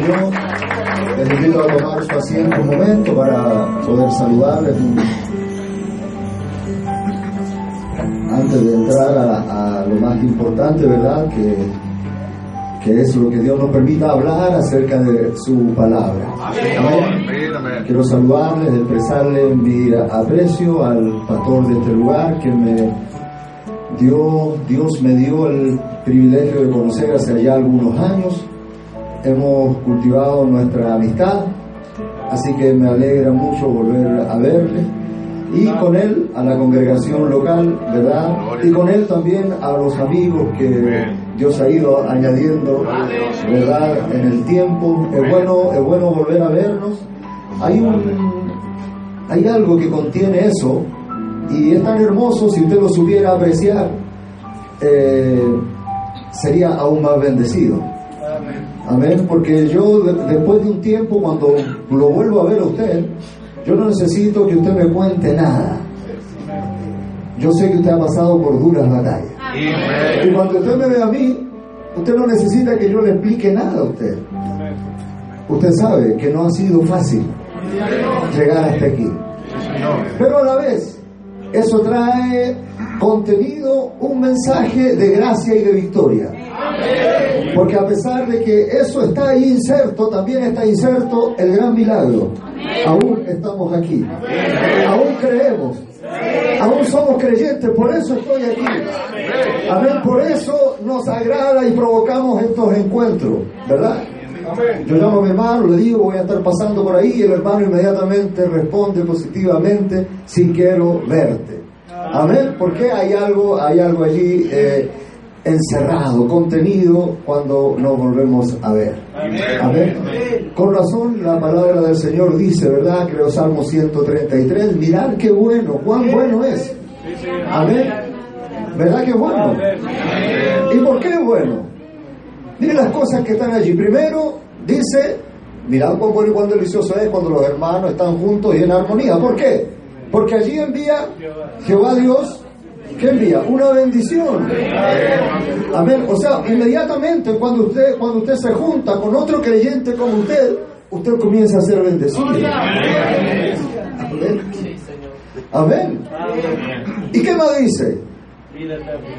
Señor. Les invito a tomar su asiento un momento para poder saludarles. Antes de entrar a, a lo más importante, ¿verdad? Que, que es lo que Dios nos permita hablar acerca de su palabra. Amén. Quiero saludarles, expresarles mi aprecio al pastor de este lugar que me dio, Dios me dio el privilegio de conocer hace ya algunos años hemos cultivado nuestra amistad, así que me alegra mucho volver a verle. Y con él a la congregación local, ¿verdad? Y con él también a los amigos que Dios ha ido añadiendo, ¿verdad? En el tiempo. Es bueno, es bueno volver a vernos. Hay un, hay algo que contiene eso y es tan hermoso si usted lo supiera apreciar, eh, sería aún más bendecido. Amén, porque yo después de un tiempo, cuando lo vuelvo a ver a usted, yo no necesito que usted me cuente nada. Yo sé que usted ha pasado por duras batallas. Y cuando usted me ve a mí, usted no necesita que yo le explique nada a usted. Usted sabe que no ha sido fácil llegar hasta aquí. Pero a la vez, eso trae contenido, un mensaje de gracia y de victoria. Porque a pesar de que eso está ahí inserto, también está inserto el gran milagro. Aún estamos aquí. Aún creemos. Aún somos creyentes. Por eso estoy aquí. Amén. Por eso nos agrada y provocamos estos encuentros. ¿Verdad? Yo llamo a mi hermano, le digo, voy a estar pasando por ahí y el hermano inmediatamente responde positivamente, si quiero verte. Amén, porque hay algo, hay algo allí eh, encerrado, contenido cuando nos volvemos a ver. Amén. Con razón la palabra del Señor dice, ¿verdad? Creo Salmo 133, mirad qué bueno, cuán bueno es. Amén. ¿Verdad que bueno? ¿Y por qué es bueno? Miren las cosas que están allí. Primero, dice, mirad cuán bueno y cuán delicioso es cuando los hermanos están juntos y en armonía. ¿Por qué? Porque allí envía Jehová Dios, ¿qué envía? Una bendición. Amén. O sea, inmediatamente cuando usted, cuando usted se junta con otro creyente como usted, usted comienza a ser bendecido. Amén. Amén. ¿Y qué más dice?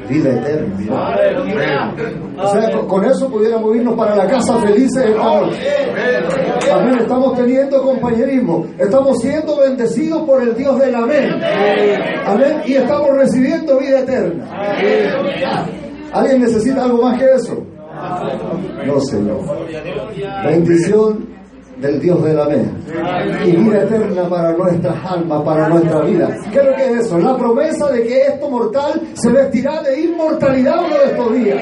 Vida eterna. O sea, con eso pudiéramos irnos para la casa felices esta noche. Amén. Estamos teniendo compañerismo. Estamos siendo bendecidos por el Dios del amén. Amén. Y estamos recibiendo vida eterna. ¿Alguien necesita algo más que eso? No, Señor. Bendición del Dios del amén. Y vida eterna para nuestras almas, para nuestra vida. ¿Qué es lo que es eso? La promesa de que esto mortal se vestirá de inmortalidad uno de estos días.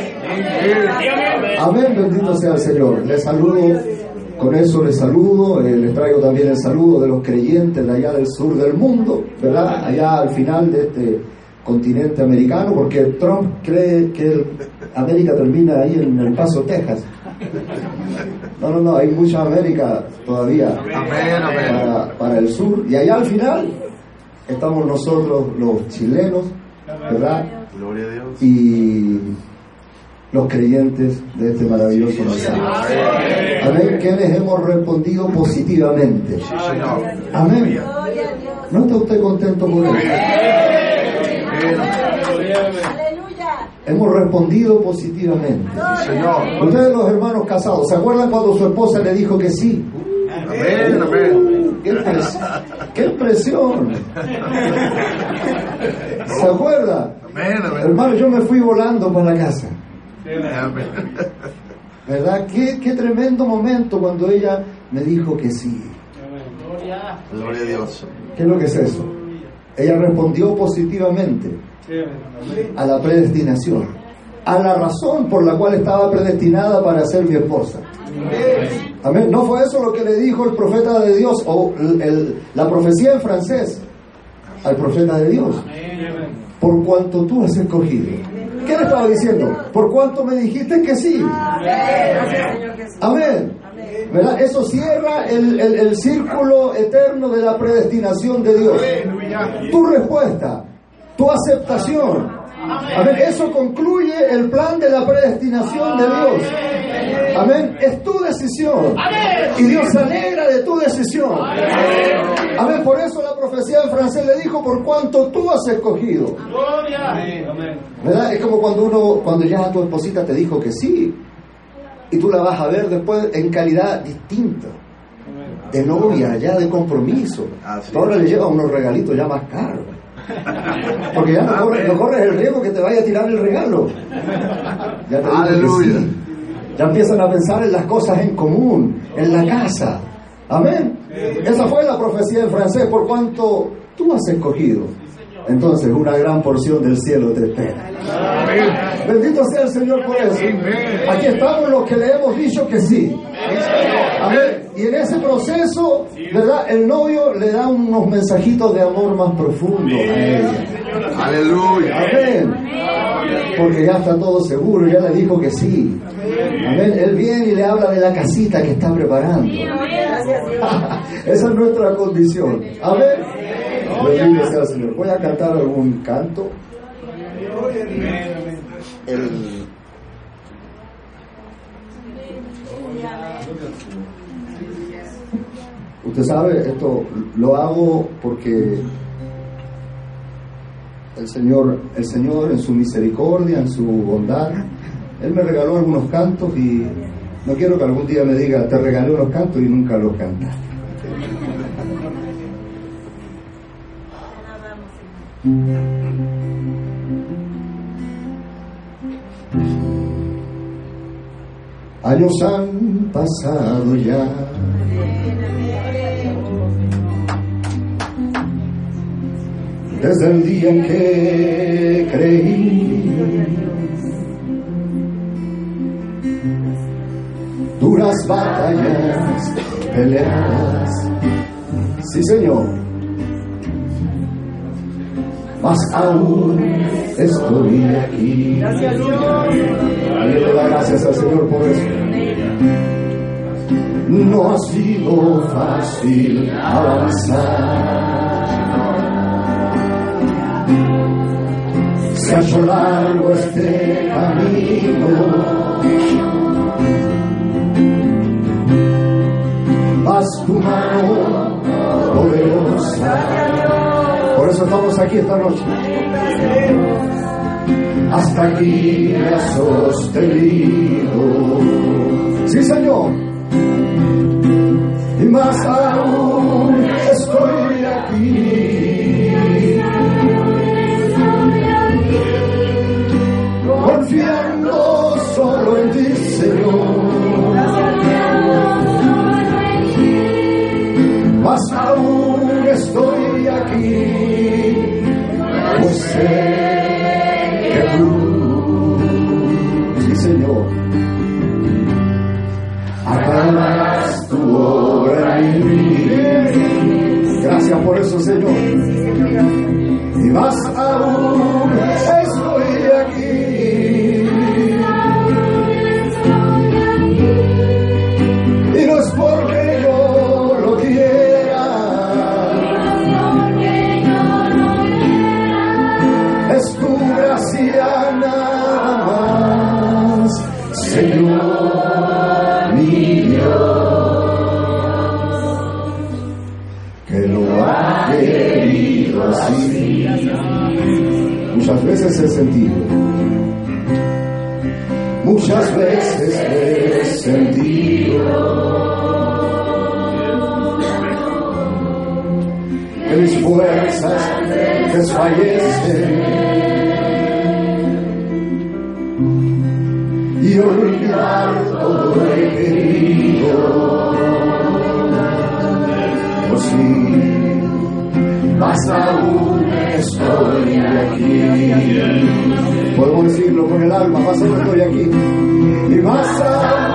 Amén, bendito sea el Señor. Les saludo, con eso les saludo, eh, les traigo también el saludo de los creyentes de allá del sur del mundo, ¿verdad? Allá al final de este continente americano, porque Trump cree que América termina ahí en El Paso, Texas. No, no, no, hay mucha América todavía Para, para el sur. Y allá al final estamos nosotros, los chilenos, ¿verdad? Gloria a Dios. Y los creyentes de este maravilloso mensaje. Amén. Quienes hemos respondido positivamente. Amén. ¿No está usted contento con él? Hemos respondido positivamente. Señor. Ustedes los hermanos casados, ¿se acuerdan cuando su esposa le dijo que sí? Amén, amén. Qué, qué impresión. ¿Se acuerda? Hermano, yo me fui volando para la casa. ¿Verdad? Qué, qué tremendo momento cuando ella me dijo que sí. Gloria a Dios. ¿Qué es lo que es eso? Ella respondió positivamente a la predestinación, a la razón por la cual estaba predestinada para ser mi esposa. Amén. ¿No fue eso lo que le dijo el profeta de Dios o la profecía en francés al profeta de Dios? Por cuanto tú has escogido. ¿Qué le estaba diciendo? Por cuanto me dijiste que sí. Amén. ¿verdad? Eso cierra el, el, círculo eterno de la predestinación de Dios. Tu respuesta, tu aceptación. Amén. Eso concluye el plan de la predestinación de Dios. Amén. Es tu decisión. Y Dios se alegra de tu decisión. Amén. Por eso la profecía en francés le dijo, por cuanto tú has escogido. ¿Verdad? Es como cuando uno, cuando ya tu esposita te dijo que sí y tú la vas a ver después en calidad distinta, de novia, ya de compromiso. Ahora le lleva unos regalitos ya más caros. Porque ya no corres, el riesgo que te vaya a tirar el regalo. Ya Aleluya. Ya empiezan a pensar en las cosas en común, en la casa. Amén. Esa fue la profecía en francés, por cuanto tú has escogido entonces una gran porción del cielo te espera. Bendito sea el Señor por eso. Aquí estamos los que le hemos dicho que sí. Amén. Y en ese proceso, ¿verdad? El novio le da unos mensajitos de amor más profundo a ella. Aleluya. Amén. Porque ya está todo seguro, ya le dijo que sí. Amén. Él viene y le habla de la casita que está preparando. Esa es nuestra condición. Amén. Señor. Voy a cantar algún canto. Usted sabe, esto lo hago porque el Señor, el Señor en su misericordia, en su bondad, Él me regaló algunos cantos y no quiero que algún día me diga, te regalé unos cantos y nunca los cantaste. Años han pasado ya. Desde el día en que creí duras batallas peleadas. Sí, Señor más aún estoy aquí. Gracias, Señor. le da gracias al Señor por eso. No ha sido fácil avanzar. Se largo este camino. Vas tu mano poderosa por eso estamos aquí esta noche. Hasta aquí me sostenido. Sí, Señor. Y más aún estoy aquí. Más aún estoy aquí sé que tú, sí Señor, acabarás tu obra en mí. Gracias por eso, Señor. Y más aún muchas veces he sentido que mis fuerzas desfallecen y olvidar todo lo querido. Oh sí, más aún estoy aquí. Podemos decirlo con el alma, más aún estoy aquí. Y más aún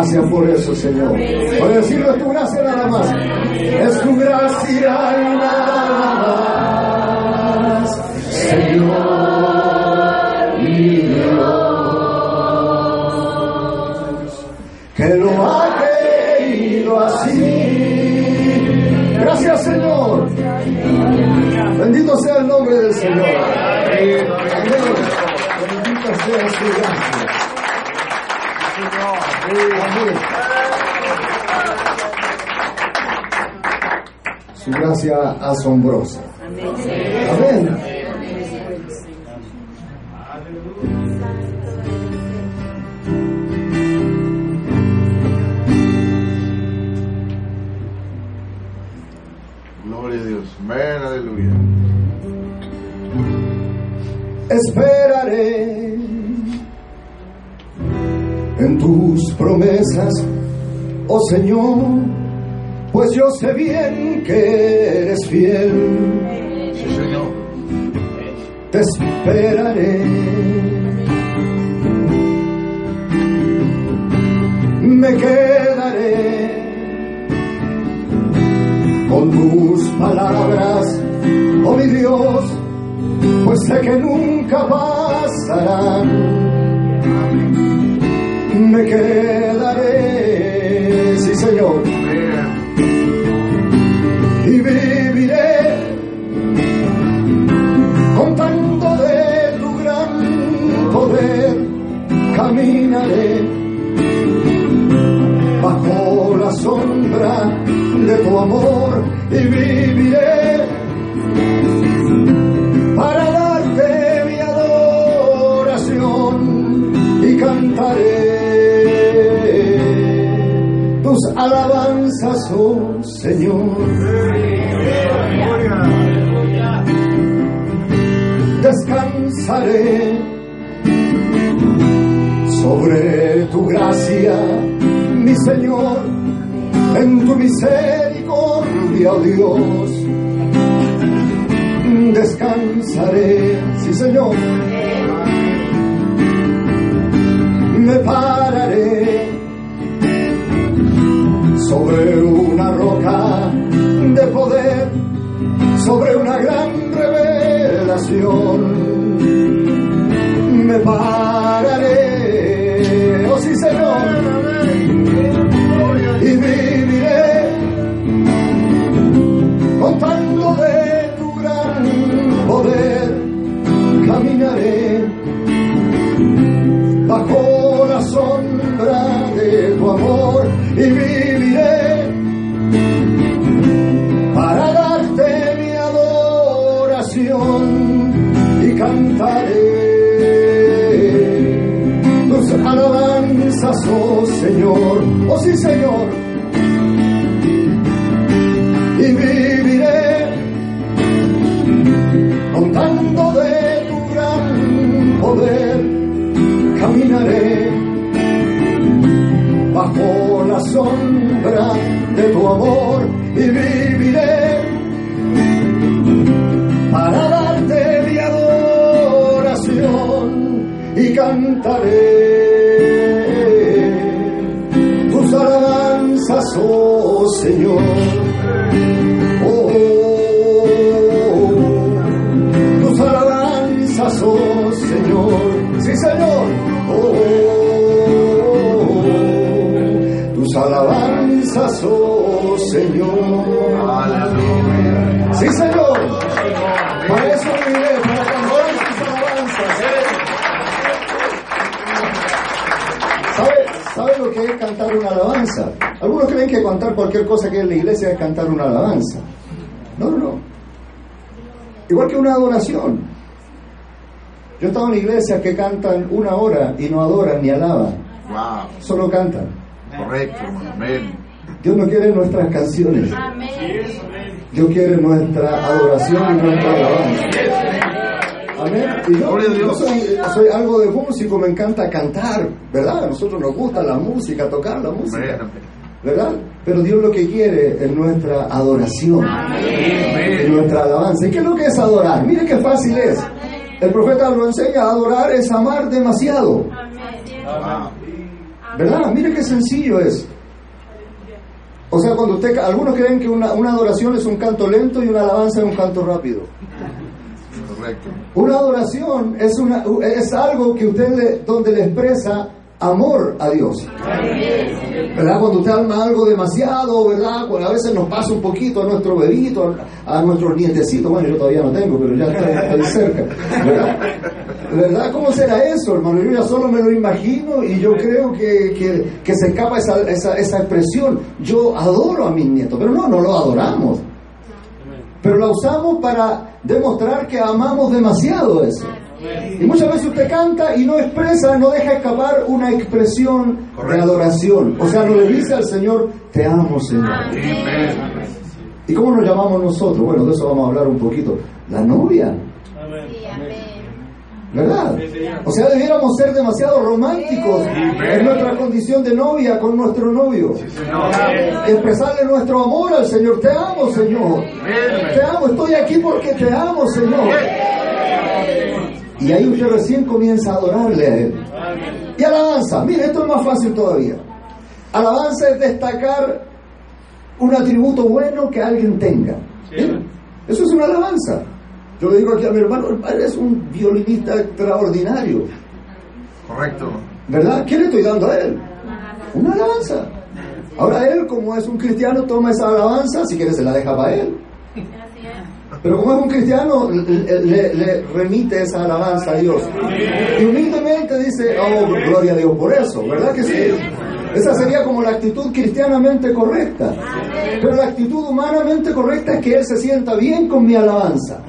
Gracias por eso, Señor. Por decirlo, es tu gracia nada más. Es tu gracia nada más, Señor Dios, que lo ha querido así. Gracias, Señor. Bendito sea el nombre del Señor. Amén. Bendito sea su gracia. Su gracia asombrosa. Señor, pues yo sé bien que eres fiel. Sí, Señor. Te esperaré. Sí que es cantar una alabanza? Algunos creen que cantar cualquier cosa que es la iglesia es cantar una alabanza. No, no, no. Igual que una adoración. Yo he estado en iglesias que cantan una hora y no adoran ni alaban. Wow. Solo cantan. Correcto. Amén. Dios no quiere nuestras canciones. Dios quiere nuestra adoración y nuestra alabanza. Amén. Y yo, Gloria a yo Dios. soy, soy algo de músico, me encanta cantar, ¿verdad? A nosotros nos gusta la música, tocar la música. ¿verdad? Pero Dios lo que quiere es nuestra adoración, es nuestra alabanza. ¿Y qué es lo que es adorar? Mire qué fácil es. El profeta lo enseña, adorar es amar demasiado. ¿verdad? Mire qué sencillo es. O sea, cuando usted, algunos creen que una, una adoración es un canto lento y una alabanza es un canto rápido. Una adoración es, una, es algo que usted le- donde le expresa amor a Dios. ¿Verdad? Cuando usted alma algo demasiado, ¿verdad? Cuando a veces nos pasa un poquito a nuestro bebito, a, nuestros nietecitos. Bueno, yo todavía no tengo, pero ya estoy cerca. ¿Verdad? ¿Cómo será eso, hermano? Yo ya solo me lo imagino y yo creo que, que, que se escapa esa, esa, esa expresión. Yo adoro a mis nietos, pero no, no lo adoramos. Pero la usamos para demostrar que amamos demasiado eso. Y muchas veces usted canta y no expresa, no deja escapar una expresión de adoración. O sea, no le dice al Señor, te amo, Señor. Amén. ¿Y cómo nos llamamos nosotros? Bueno, de eso vamos a hablar un poquito. La novia, ¿verdad? O sea, debiéramos ser demasiado románticos en nuestra condición de novia con nuestro novio. Expresarle nuestro amor al Señor. Te amo, Señor. Te amo, estoy aquí porque te amo, Señor. Y ahí usted recién comienza a adorarle a Él. Y alabanza, mire, esto es más fácil todavía. Alabanza es destacar un atributo bueno que alguien tenga. Eso es una alabanza. Yo le digo aquí a mi hermano, el padre es un violinista extraordinario. Correcto. ¿Verdad? ¿Qué le estoy dando a él? Una alabanza. Ahora él, como es un cristiano, toma esa alabanza, si quiere se la deja para él. Pero como es un cristiano, le, le- le remite esa alabanza a Dios. Y humildemente dice, oh, gloria a Dios por eso, ¿verdad que sí? Esa sería como la actitud cristianamente correcta. Pero la actitud humanamente correcta es que él se sienta bien con mi alabanza.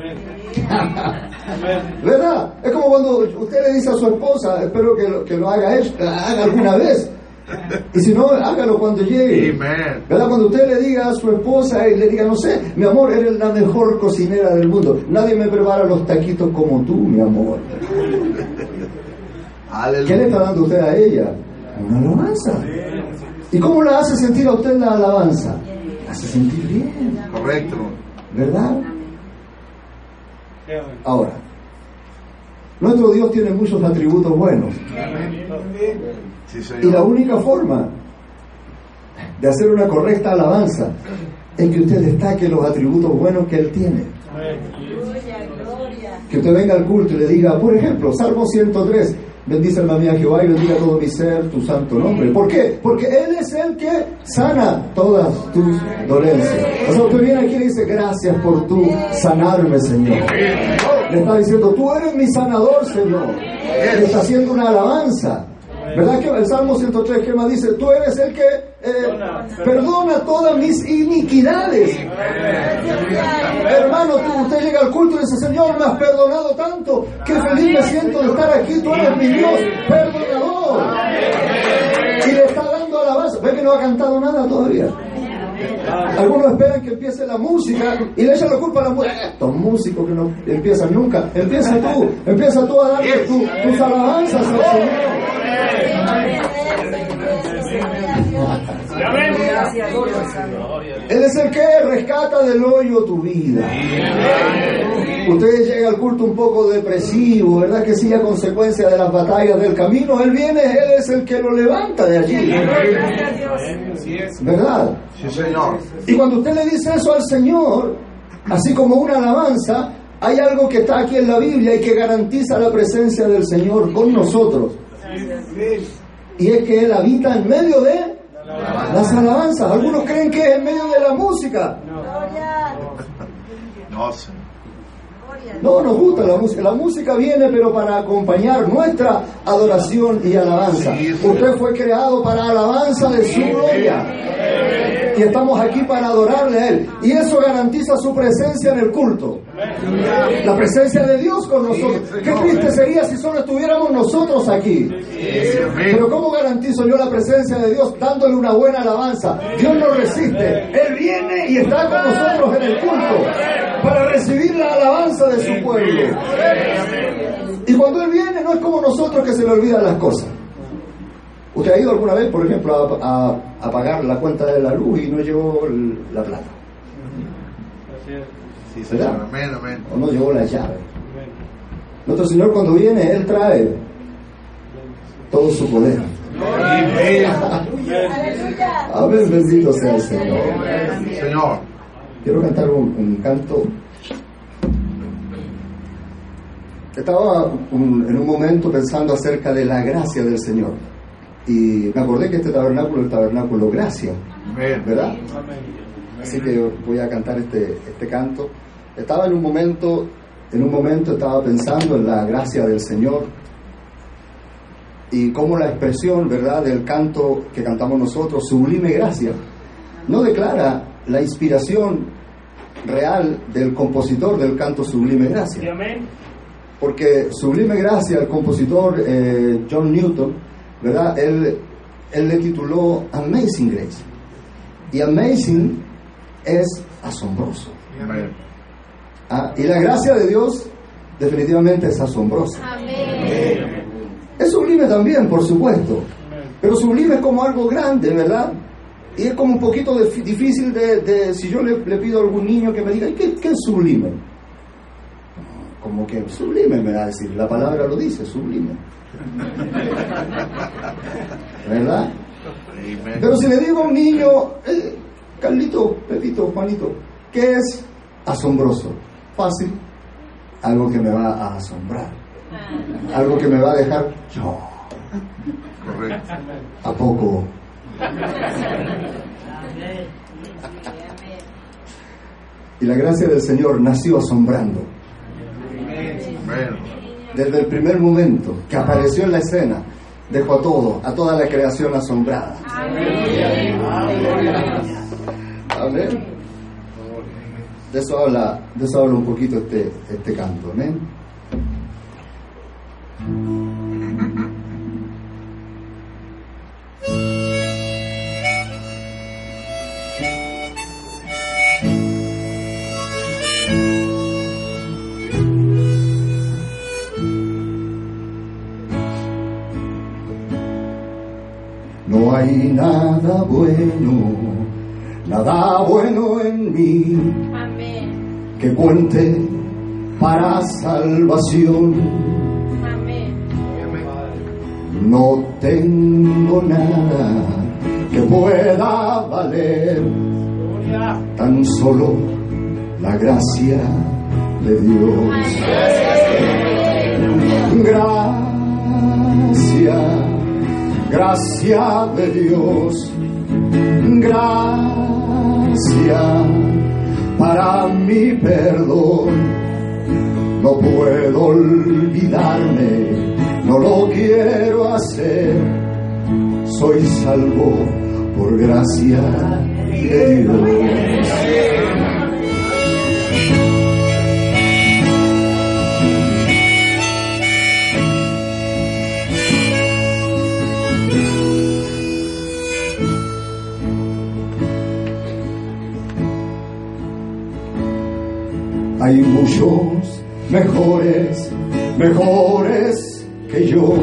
¿Verdad? Es como cuando usted le dice a su esposa, espero que lo, que lo haga, él, haga alguna vez. Y si no, hágalo cuando llegue. Amén. ¿Verdad? Cuando usted le diga a su esposa y le diga, no sé, mi amor, eres la mejor cocinera del mundo. Nadie me prepara los taquitos como tú, mi amor. ¿Qué le está dando usted a ella? Una alabanza. ¿Y cómo la hace sentir a usted la alabanza? La hace sentir bien, Correcto. ¿verdad? Ahora, nuestro Dios tiene muchos atributos buenos. Y la única forma de hacer una correcta alabanza es que usted destaque los atributos buenos que Él tiene. Que usted venga al culto y le diga, por ejemplo, Salmo 103, bendice alma mía Jehová y bendiga todo mi ser tu santo nombre. ¿Por qué? Porque Él es el que sana todas tus dolencias. O sea, usted viene aquí y le dice, gracias por tu sanarme, Señor. Le está diciendo, tú eres mi sanador, Señor. Le está haciendo una alabanza. ¿Verdad que el Salmo 103 que más dice? Tú eres el que eh, perdona todas mis iniquidades. Hermano, tú, usted llega al culto y dice, Señor, me has perdonado tanto, qué feliz me siento de estar aquí, tú eres mi Dios, perdonador. Y le está dando alabanza. ¿Ve que no ha cantado nada todavía? Algunos esperan que empiece la música y le echan la culpa a la música. Estos músicos que no empiezan nunca. Empieza tú, empieza tú a darle tu- tus alabanzas al Señor. Él es el que rescata del hoyo tu vida. Usted llega al culto un poco depresivo, ¿verdad? Que sí, a consecuencia de las batallas del camino. Él viene, Él es el que lo levanta de allí. ¿Verdad? Sí, Señor. Y cuando usted le dice eso al Señor, así como una alabanza, hay algo que está aquí en la Biblia y que garantiza la presencia del Señor con nosotros. Y es que Él habita en medio de las alabanzas. Algunos creen que es en medio de la música. No, Señor. No nos gusta la música. La música viene pero para acompañar nuestra adoración y alabanza. Usted fue creado para alabanza de su gloria. Y estamos aquí para adorarle a Él. Y eso garantiza su presencia en el culto. La presencia de Dios con nosotros. Qué triste sería si solo estuviéramos nosotros aquí. Pero ¿cómo garantizo yo la presencia de Dios dándole una buena alabanza? Dios no resiste. Él viene y está con nosotros en el culto para recibir la alabanza de su pueblo. Y cuando Él viene no es como nosotros que se le olvidan las cosas. ¿Usted ha ido alguna vez, por ejemplo, a, a- a pagar la cuenta de la luz y no llevó el- la plata? Sí, ¿Verdad? Señor. Amén, amén. ¿O no llevó la llave? Nuestro Señor cuando viene, Él trae todo su poder. Amén, bendito sea el Señor. Señor. Quiero cantar un, un canto. Estaba un- en un momento pensando acerca de la gracia del Señor. Y me acordé que este tabernáculo es el tabernáculo gracia. ¿verdad? Así que voy a cantar este, este canto. Estaba en un momento, en un momento estaba pensando en la gracia del Señor y cómo la expresión, ¿verdad?, del canto que cantamos nosotros, sublime gracia, no declara la inspiración real del compositor del canto Sublime Gracia. Porque Sublime Gracia, el compositor eh, John Newton, ¿verdad? Él, él le tituló Amazing Grace. Y Amazing es asombroso. Ah, y la gracia de Dios definitivamente es asombrosa. Es sublime también, por supuesto. Pero sublime es como algo grande, ¿verdad? Y es como un poquito dif- difícil de, de- si yo le, le pido a algún niño que me diga, "¿Y ¿qué, qué es sublime? Como que sublime me va a decir, la palabra lo dice, sublime. ¿Verdad? Pero si le digo a un niño, eh, Carlito, Pepito, Juanito, ¿qué es asombroso? Fácil, algo que me va a asombrar, algo que me va a dejar, yo, Correcto. ¿a poco? Y la gracia del Señor nació asombrando. Desde el primer momento que apareció en la escena, dejó a todo, a toda la creación asombrada. Amén. De eso habla, de eso habla un poquito este, este canto, amén. Hay nada bueno, nada bueno en mí Amén. que cuente para salvación. Amén. No tengo nada que pueda valer, tan solo la gracia de Dios. Gracia, gracia de Dios, gracia para mi perdón. No puedo olvidarme, no lo quiero hacer. Soy salvo por gracia de Dios. Hay muchos mejores, mejores que yo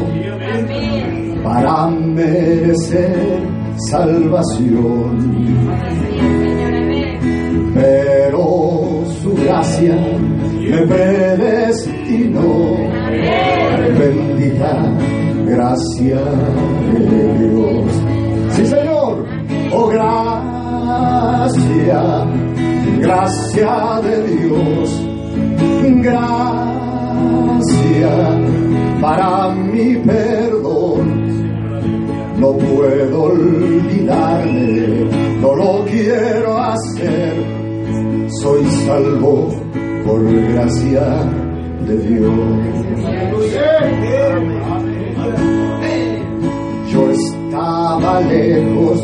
para merecer salvación. Pero su gracia me predestinó. Bendita gracia de Dios. Sí, Señor. Oh, gracia, gracia de Dios. Gracia para mi perdón. No puedo olvidarme, no lo quiero hacer. Soy salvo por gracia de Dios. Yo estaba lejos,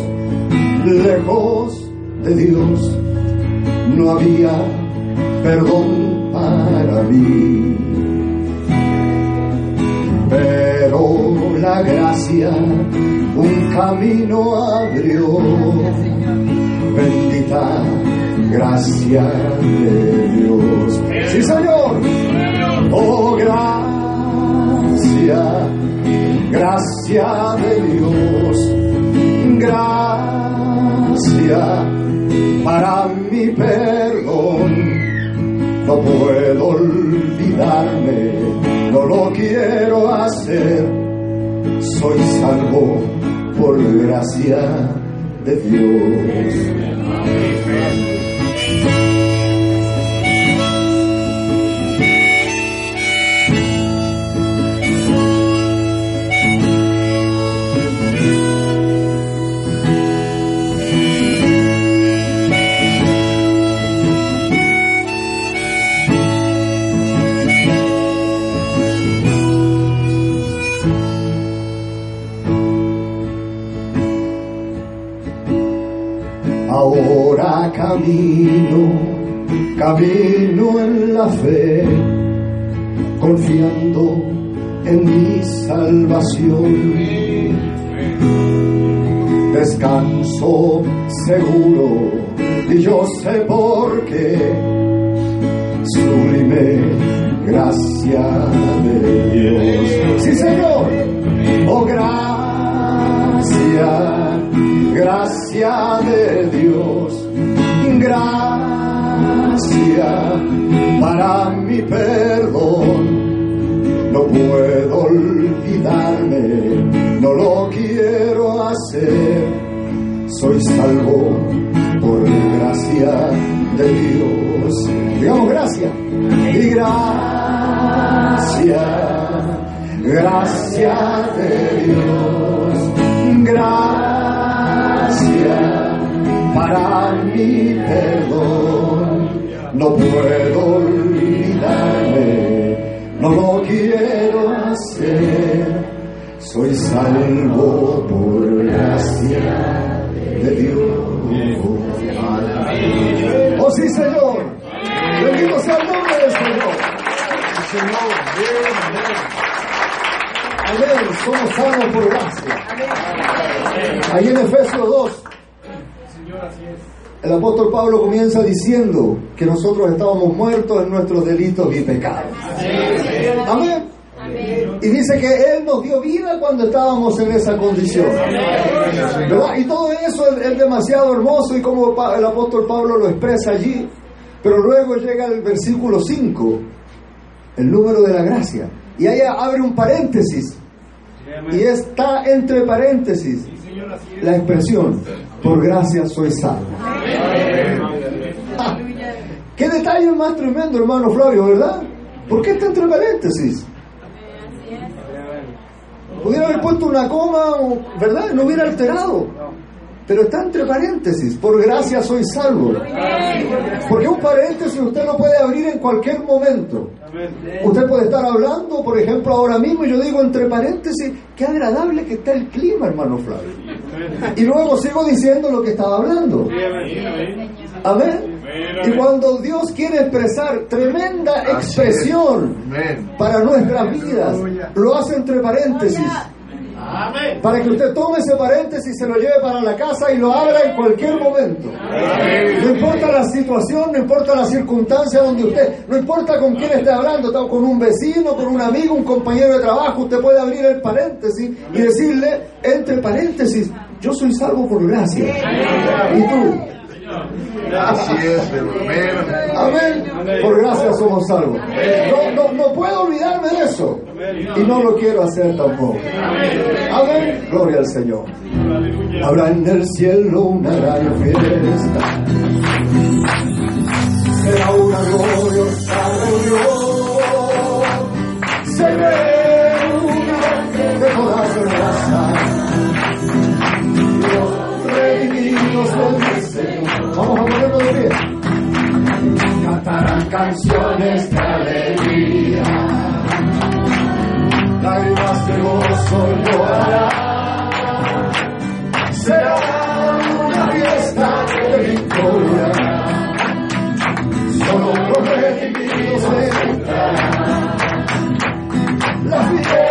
lejos de Dios. No había perdón para mí. Pero la gracia un camino abrió. Bendita gracia de Dios. Sí, Señor. Oh, gracia, gracia de Dios. Gracia para mi perdón. No puedo olvidarme, no lo quiero hacer. Soy salvo por gracia de Dios. Camino, camino en la fe, confiando en mi salvación. Descanso seguro y yo sé por qué. Sublime gracia de Dios. Sí, Señor. Oh, gracia, gracia de Dios. Gracia para mi perdón. No puedo olvidarme, no lo quiero hacer. Soy salvo por gracia de Dios. Digamos gracia. Y gracia, gracia de Dios. Gracia para mi perdón. No puedo olvidarme, no lo quiero hacer. Soy salvo por gracia de Dios. Oh sí, Señor. Bendito sea el nombre del Señor. Señor, Amén. Somos salvos por gracia. Ahí en Efesios 2. El apóstol Pablo comienza diciendo que nosotros estábamos muertos en nuestros delitos y pecados. Amén. Y dice que Él nos dio vida cuando estábamos en esa condición. Y todo eso es, es demasiado hermoso y como el apóstol Pablo lo expresa allí. Pero luego llega el versículo 5, el número de la gracia. Y ahí abre un paréntesis. Y está entre paréntesis la expresión, por gracia soy salvo. Ah, qué detalle más tremendo, hermano Flavio, ¿verdad? ¿Por qué está entre paréntesis? Pudiera haber puesto una coma, ¿verdad? No hubiera alterado. Pero está entre paréntesis, por gracia soy salvo. Porque un paréntesis usted lo puede abrir en cualquier momento. Usted puede estar hablando, por ejemplo, ahora mismo, y yo digo entre paréntesis, qué agradable que está el clima, hermano Flavio. Y luego sigo diciendo lo que estaba hablando. Amén. Y cuando Dios quiere expresar tremenda expresión para nuestras vidas, lo hace entre paréntesis. Para que usted tome ese paréntesis, se lo lleve para la casa y lo abra en cualquier momento. No importa la situación, no importa la circunstancia donde usted, no importa con quién esté hablando, con un vecino, con un amigo, un compañero de trabajo, usted puede abrir el paréntesis y decirle, entre paréntesis, Yo soy salvo por gracia. ¿Y tú? Así es, amén. Amén. Por gracia somos salvos. No, no, no puedo olvidarme de eso. Y no lo quiero hacer tampoco. Amén. Gloria al Señor. Habrá en el cielo una gran fiesta. Será una gloriosa reunión. Se canciones de alegría. Lágrimas de gozo llorarán será una fiesta de victoria. Solo los redimidos entrarán. La fiesta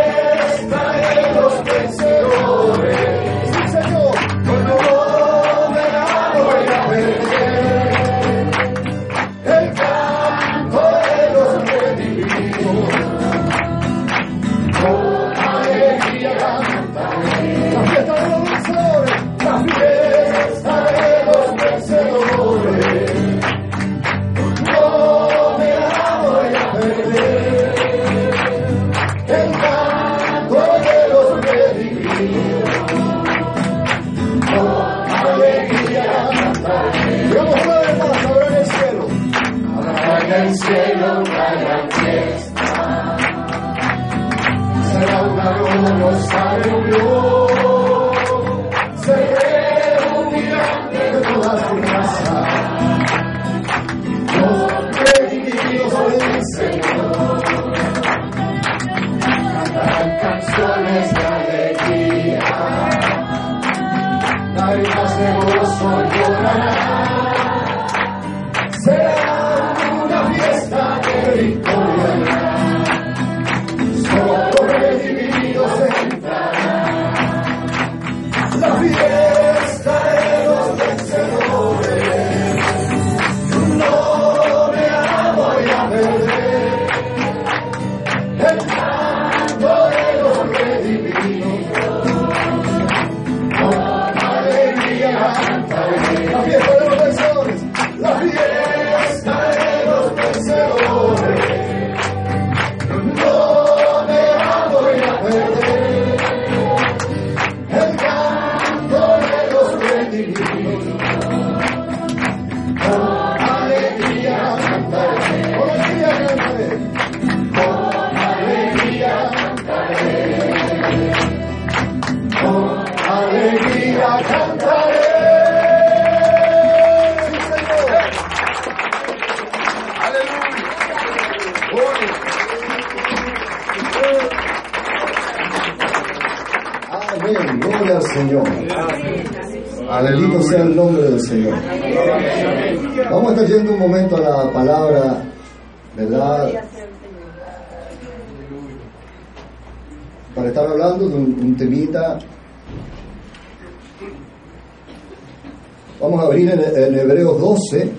En Hebreos 12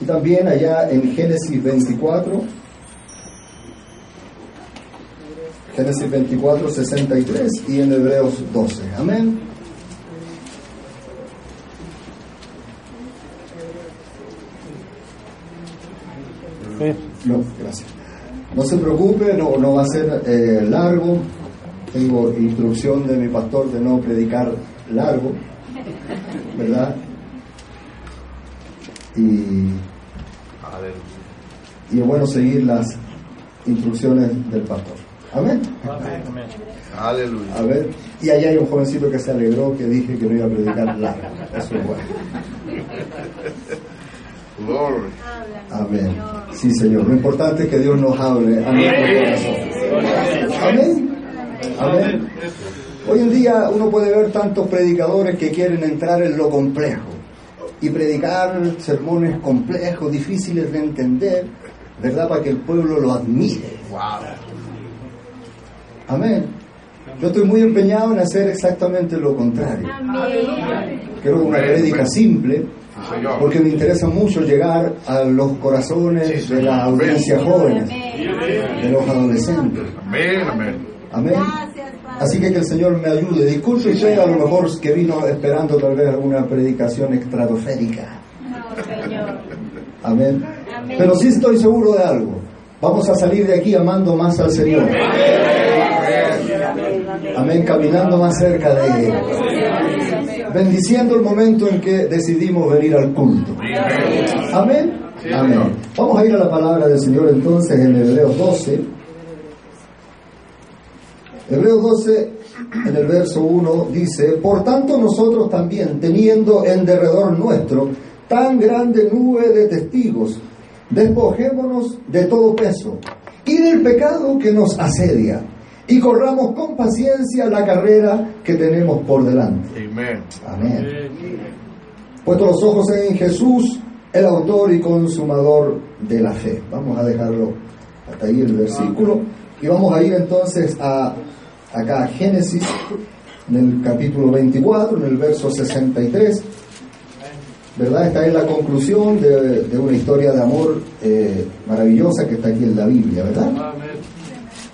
y también allá en Génesis 24. Génesis 24, 63 y en Hebreos 12. Amén. No, gracias. No se preocupe, no, no va a ser eh, largo. Tengo instrucción de mi pastor de no predicar largo, ¿verdad? Y es bueno seguir las instrucciones del pastor. Amén. Aleluya. A ver, y allá hay un jovencito que se alegró que dije que no iba a predicar largo. Eso es bueno. Gloria. Amén. Sí, Señor. Lo importante es que Dios nos hable a nuestro corazón. Amén. Amén. Hoy en día uno puede ver tantos predicadores que quieren entrar en lo complejo y predicar sermones complejos, difíciles de entender, ¿verdad? Para que el pueblo lo admire. Amén. Yo estoy muy empeñado en hacer exactamente lo contrario. Amén. Quiero una prédica simple, porque me interesa mucho llegar a los corazones de la audiencia joven, de los adolescentes. Amén, amén. Amén. Así que que el Señor me ayude. Disculpe usted a lo mejor que vino esperando tal vez una predicación estratosférica. No, Señor. Amén. Amén. Pero sí estoy seguro de algo. Vamos a salir de aquí amando más al Señor. Amén, caminando más cerca de Él. Bendiciendo el momento en que decidimos venir al culto. Amén. Amén. Vamos a ir a la palabra del Señor entonces en Hebreos 12. Hebreos 12, en el verso 1, dice, Por tanto nosotros también, teniendo en derredor nuestro tan grande nube de testigos, despojémonos de todo peso y del pecado que nos asedia, y corramos con paciencia la carrera que tenemos por delante. Amén. Amén. Puesto los ojos en Jesús, el autor y consumador de la fe. Vamos a dejarlo hasta ahí el versículo. Y vamos a ir entonces a acá a Génesis, en el capítulo 24, en el verso 63. ¿Verdad? Esta es la conclusión de, de una historia de amor eh, maravillosa que está aquí en la Biblia, ¿verdad?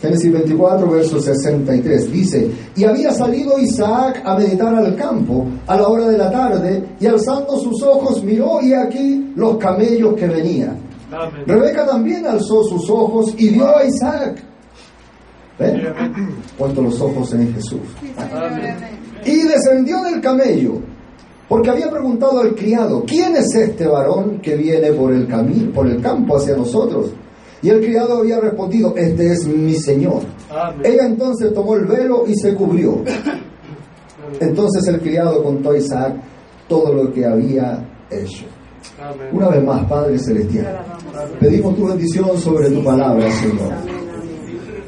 Génesis 24, verso 63, dice, y había salido Isaac a meditar al campo a la hora de la tarde, y alzando sus ojos miró y aquí los camellos que venían. Rebeca también alzó sus ojos y vio a Isaac. ¿Ven? Puesto los ojos en Jesús. Y descendió del camello, porque había preguntado al criado, ¿quién es este varón que viene por el camino, por el campo hacia nosotros? Y el criado había respondido, este es mi señor. Ella entonces tomó el velo y se cubrió. Entonces el criado contó a Isaac todo lo que había hecho. Una vez más, Padre Celestial, pedimos tu bendición sobre tu palabra, Señor.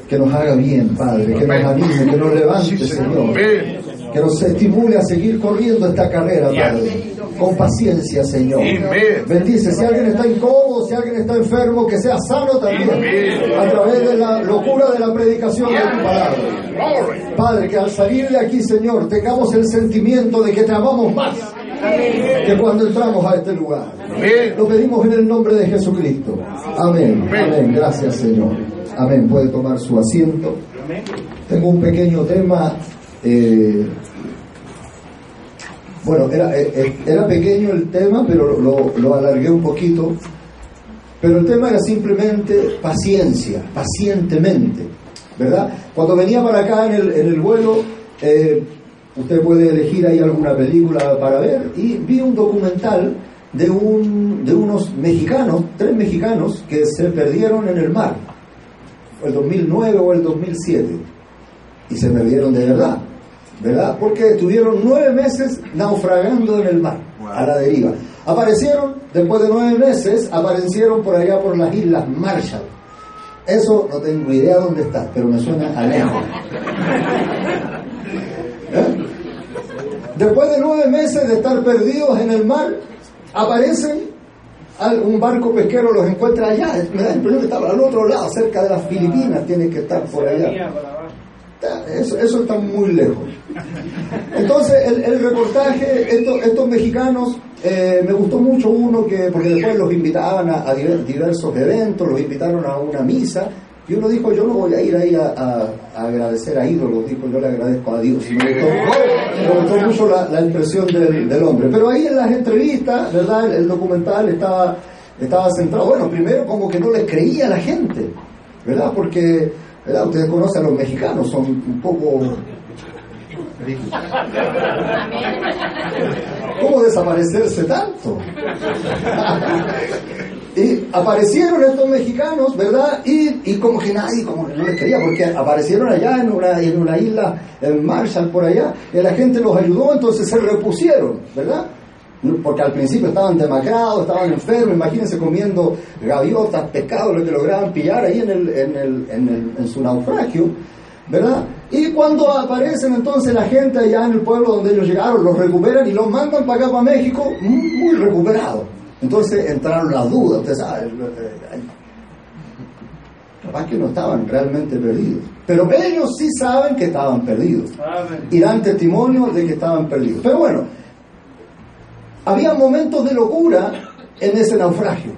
Que nos haga bien, Padre, que nos anime, que nos levante, Señor. Que nos estimule a seguir corriendo esta carrera, Padre. Con paciencia, Señor. Bendice, si alguien está incómodo, si alguien está enfermo, que sea sano también. A través de la locura de la predicación de tu palabra. Padre, que al salir de aquí, Señor, tengamos el sentimiento de que te amamos más que cuando entramos a este lugar. Lo pedimos en el nombre de Jesucristo. Amén. Amén. Gracias, Señor. Amén. Puede tomar su asiento. Tengo un pequeño tema. eh, bueno, era, eh, eh, era pequeño el tema, pero lo, lo alargué un poquito. Pero el tema era simplemente paciencia, pacientemente, ¿verdad? Cuando venía para acá en el, en el vuelo, eh, usted puede elegir ahí alguna película para ver, y vi un documental de, un, de unos mexicanos, tres mexicanos, que se perdieron en el mar, el 2009 o el 2007, y se perdieron de verdad, ¿verdad? Porque estuvieron nueve meses naufragando en el mar, a la deriva. Aparecieron, después de nueve meses, aparecieron por allá por las Islas Marshall. Eso no tengo idea dónde está, pero me suena a lejos. ¿Eh? Después de nueve meses de estar perdidos en el mar, aparecen, un barco pesquero los encuentra allá. Me da la impresión que estaba al otro lado, cerca de las Filipinas, tiene que estar por allá. Eso, eso está muy lejos. Entonces, el, el reportaje, estos, estos mexicanos, eh, me gustó mucho uno que, porque después los invitaban a, a diver- diversos eventos, los invitaron a una misa, y uno dijo, yo no voy a ir ahí a, a- a agradecer a ídolos, dijo, yo le agradezco a Dios. Y me gustó, me gustó mucho la, la impresión del, del hombre. Pero ahí en las entrevistas, ¿verdad? El, el documental estaba, estaba centrado, bueno, primero como que no les creía a la gente, ¿verdad? Porque, ¿verdad? Ustedes conocen a los mexicanos, son un poco... ¿Cómo desaparecerse tanto? y aparecieron estos mexicanos, ¿verdad? Y, y como que nadie como que no les quería, porque aparecieron allá en una, en una isla, en Marshall, por allá, y la gente los ayudó, entonces se repusieron, ¿verdad? Porque al principio estaban demacrados, estaban enfermos, imagínense comiendo gaviotas, pescados, lo que lograban pillar ahí en, el, en, el, en, el, en su naufragio, ¿verdad? Y cuando aparecen entonces la gente allá en el pueblo donde ellos llegaron, los recuperan y los mandan para acá, para México, muy recuperados. Entonces entraron las dudas, usted sabe, eh, ay, capaz que no estaban realmente perdidos. Pero ellos sí saben que estaban perdidos. Y dan testimonio de que estaban perdidos. Pero bueno, había momentos de locura en ese naufragio.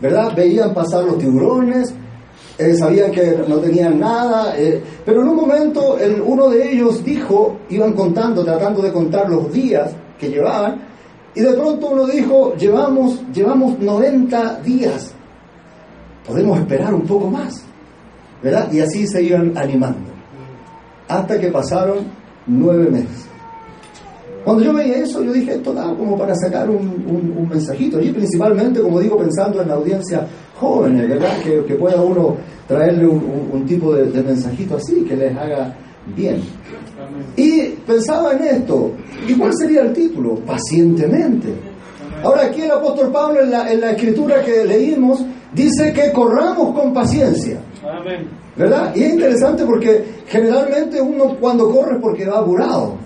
¿Verdad? Veían pasar los tiburones, eh, sabían que no tenían nada, eh, pero en un momento el, uno de ellos dijo, iban contando, tratando de contar los días que llevaban, y de pronto uno dijo, llevamos, llevamos 90 días, podemos esperar un poco más, ¿verdad? Y así se iban animando, hasta que pasaron nueve meses. Cuando yo veía eso, yo dije, esto da como para sacar un, un, mensajito. Y principalmente, como digo, pensando en la audiencia jóvenes, ¿verdad? Que, que pueda uno traerle un, tipo de, mensajito así, que les haga bien. Y pensaba en esto, ¿y cuál sería el título? Pacientemente. Ahora aquí el apóstol Pablo en la, en la escritura que leímos dice que corramos con paciencia. ¿Verdad? Y es interesante porque generalmente uno cuando corre es porque va apurado.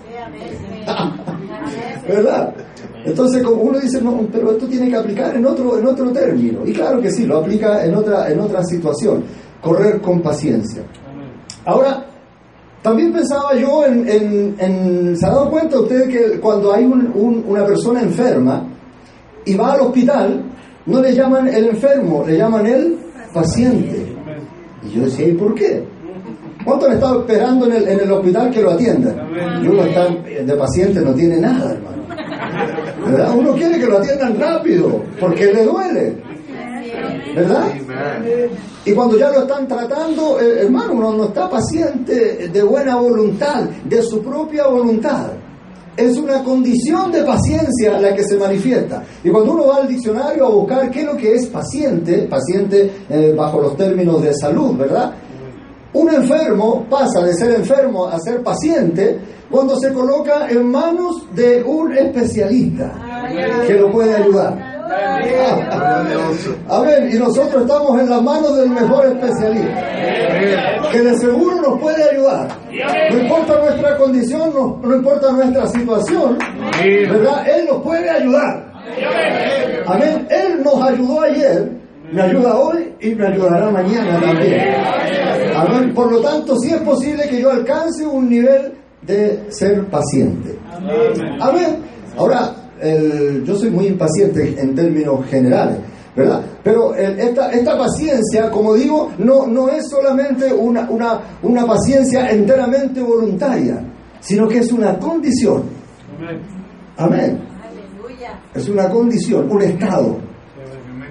¿Verdad? Entonces, como uno dice, no, pero esto tiene que aplicar en otro, en otro término. Y claro que sí, lo aplica en otra, en otra situación. Correr con paciencia. Ahora, también pensaba yo en, en, ¿se ha dado cuenta usted que cuando hay una persona enferma y va al hospital, no le llaman el enfermo, le llaman el paciente? Y yo decía, ¿y por qué? ¿Cuánto han estado esperando en el, en el hospital que lo atiendan? Y uno está de paciente, no tiene nada, hermano. ¿Verdad? Uno quiere que lo atiendan rápido, porque le duele. ¿Verdad? Y cuando ya lo están tratando, eh, hermano, uno no está paciente de buena voluntad, de su propia voluntad. Es una condición de paciencia la que se manifiesta. Y cuando uno va al diccionario a buscar qué es lo que es paciente, paciente eh, bajo los términos de salud, ¿verdad? Un enfermo pasa de ser enfermo a ser paciente cuando se coloca en manos de un especialista que lo puede ayudar. A ver, y nosotros estamos en las manos del mejor especialista, que de seguro nos puede ayudar. No importa nuestra condición, no, importa nuestra situación, ¿verdad? Él nos puede ayudar. Amén. Él nos ayudó ayer, me ayuda hoy y me ayudará mañana también. Por lo tanto, sí es posible que yo alcance un nivel de ser paciente. Amén. Ahora, yo soy muy impaciente en términos generales, ¿verdad? Pero esta, esta paciencia, como digo, no, no es solamente una, una, una paciencia enteramente voluntaria, sino que es una condición. Amén. Es una condición, un estado.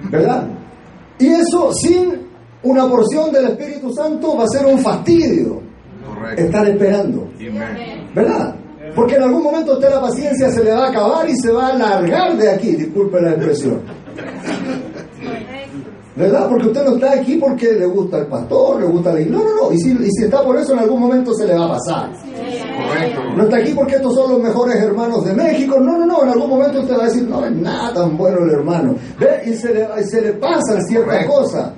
¿Verdad? Y eso sin una porción del Espíritu Santo va a ser un fastidio. Estar esperando. ¿Verdad? Porque en algún momento usted la paciencia se le va a acabar y se va a alargar de aquí, disculpe la expresión. ¿Verdad? Porque usted no está aquí porque le gusta el pastor, le gusta la iglesia. No, no, no. Y si, y si está por eso, en algún momento se le va a pasar. No está aquí porque estos son los mejores hermanos de México. No, no, no. En algún momento usted va a decir, no es nada tan bueno el hermano. ¿Ve? Y se le, se le pasan ciertas cosas.